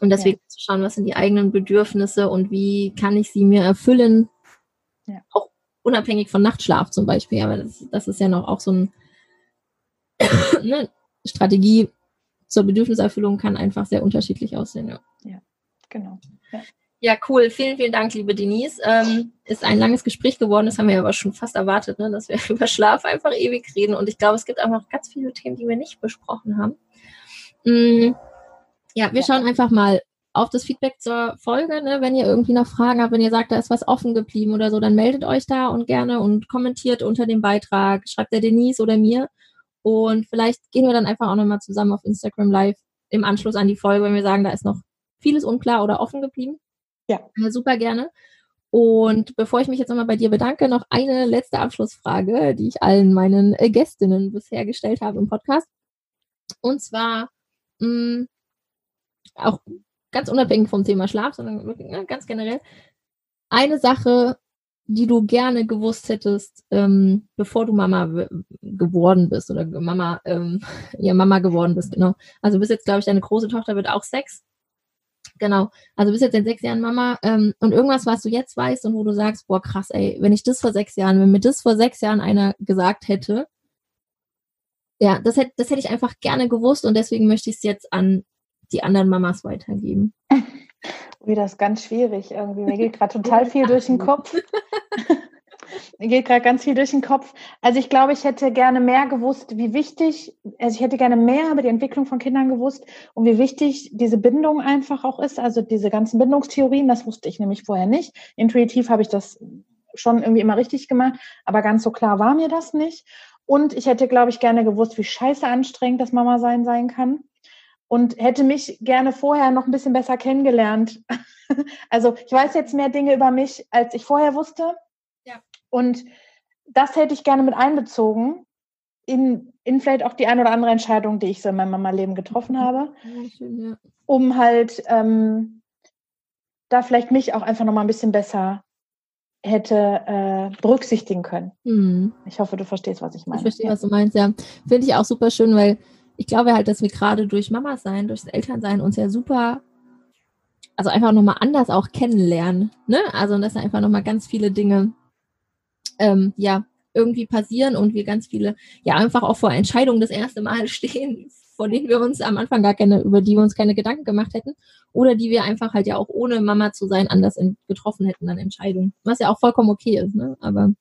Und deswegen ja. zu schauen, was sind die eigenen Bedürfnisse und wie kann ich sie mir erfüllen. Ja. Auch unabhängig von Nachtschlaf zum Beispiel. Aber das, das ist ja noch auch so ein ne, Strategie zur Bedürfniserfüllung kann einfach sehr unterschiedlich aussehen. Ja, ja genau. Ja. cool. Vielen, vielen Dank, liebe Denise. Ähm, ist ein langes Gespräch geworden. Das haben wir aber schon fast erwartet, ne, dass wir über Schlaf einfach ewig reden. Und ich glaube, es gibt einfach ganz viele Themen, die wir nicht besprochen haben. Mm, ja, wir schauen einfach mal auf das Feedback zur Folge. Ne? Wenn ihr irgendwie noch Fragen habt, wenn ihr sagt, da ist was offen geblieben oder so, dann meldet euch da und gerne und kommentiert unter dem Beitrag. Schreibt der Denise oder mir. Und vielleicht gehen wir dann einfach auch nochmal zusammen auf Instagram Live im Anschluss an die Folge, wenn wir sagen, da ist noch vieles unklar oder offen geblieben. Ja. ja super gerne. Und bevor ich mich jetzt nochmal bei dir bedanke, noch eine letzte Abschlussfrage, die ich allen meinen äh, Gästinnen bisher gestellt habe im Podcast. Und zwar mh, mm, auch ganz unabhängig vom Thema Schlaf, sondern ne, ganz generell. Eine Sache, die du gerne gewusst hättest, ähm, bevor du Mama geworden bist oder Mama, ähm, ja, Mama geworden bist, genau. Also bis jetzt, glaube ich, deine große Tochter wird auch sechs. Genau. Also bist jetzt in sechs Jahren Mama ähm, und irgendwas, was du jetzt weißt und wo du sagst, boah, krass, ey, wenn ich das vor sechs Jahren, wenn mir das vor sechs Jahren einer gesagt hätte, ja, das hätte, das hätte ich einfach gerne gewusst und deswegen möchte ich es jetzt an die anderen Mamas weitergeben. Wie das ist ganz schwierig irgendwie. Mir geht gerade total viel durch den Kopf. Geht gerade ganz viel durch den Kopf. Also ich glaube, ich hätte gerne mehr gewusst, wie wichtig, also ich hätte gerne mehr über die Entwicklung von Kindern gewusst und wie wichtig diese Bindung einfach auch ist. Also diese ganzen Bindungstheorien, das wusste ich nämlich vorher nicht. Intuitiv habe ich das schon irgendwie immer richtig gemacht, aber ganz so klar war mir das nicht. Und ich hätte, glaube ich, gerne gewusst, wie scheiße anstrengend das Mama sein sein kann und hätte mich gerne vorher noch ein bisschen besser kennengelernt. also ich weiß jetzt mehr Dinge über mich, als ich vorher wusste. Und das hätte ich gerne mit einbezogen in, in vielleicht auch die ein oder andere Entscheidung, die ich so in meinem Mama-Leben getroffen habe, ja, schön, ja. um halt ähm, da vielleicht mich auch einfach noch mal ein bisschen besser hätte äh, berücksichtigen können. Mhm. Ich hoffe, du verstehst, was ich meine. Ich verstehe, was du meinst, ja. Finde ich auch super schön, weil ich glaube halt, dass wir gerade durch Mama sein, durchs Elternsein uns ja super, also einfach nochmal anders auch kennenlernen. Ne? Also, dass da einfach nochmal ganz viele Dinge, ähm, ja, irgendwie passieren und wir ganz viele, ja, einfach auch vor Entscheidungen das erste Mal stehen, vor denen wir uns am Anfang gar keine, über die wir uns keine Gedanken gemacht hätten oder die wir einfach halt ja auch ohne Mama zu sein anders in, getroffen hätten an Entscheidungen, was ja auch vollkommen okay ist, ne? Aber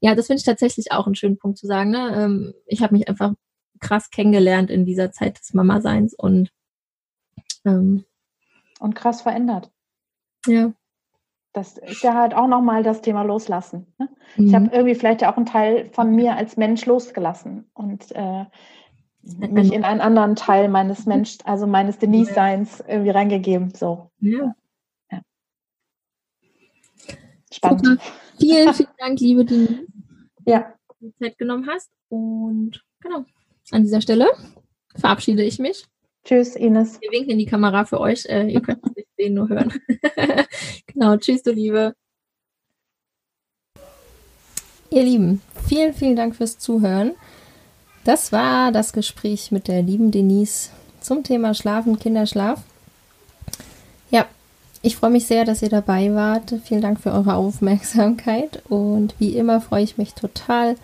ja, das finde ich tatsächlich auch einen schönen Punkt zu sagen. Ne? Ähm, ich habe mich einfach krass kennengelernt in dieser Zeit des Mama-Seins und ähm, und krass verändert. Ja. Das ist ja halt auch nochmal das Thema Loslassen. Ne? Mhm. Ich habe irgendwie vielleicht ja auch einen Teil von mir als Mensch losgelassen und äh, mich in einen anderen Teil meines Mensch, also meines Denise-Seins irgendwie reingegeben. So. Ja. ja. Spannend. Super. Vielen, vielen Dank, liebe Denise. Ja. Die Zeit genommen hast. Und genau an dieser Stelle verabschiede ich mich. Tschüss, Ines. Wir winken in die Kamera für euch. Äh, ihr könnt es nicht sehen, nur hören. genau, tschüss, du Liebe. Ihr Lieben, vielen, vielen Dank fürs Zuhören. Das war das Gespräch mit der lieben Denise zum Thema Schlafen, Kinderschlaf. Ja, ich freue mich sehr, dass ihr dabei wart. Vielen Dank für eure Aufmerksamkeit und wie immer freue ich mich total,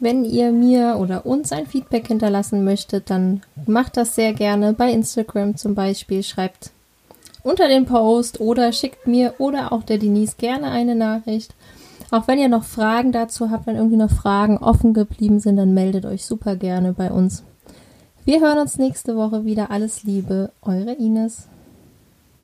wenn ihr mir oder uns ein Feedback hinterlassen möchtet, dann macht das sehr gerne bei Instagram zum Beispiel. Schreibt unter den Post oder schickt mir oder auch der Denise gerne eine Nachricht. Auch wenn ihr noch Fragen dazu habt, wenn irgendwie noch Fragen offen geblieben sind, dann meldet euch super gerne bei uns. Wir hören uns nächste Woche wieder. Alles Liebe, eure Ines.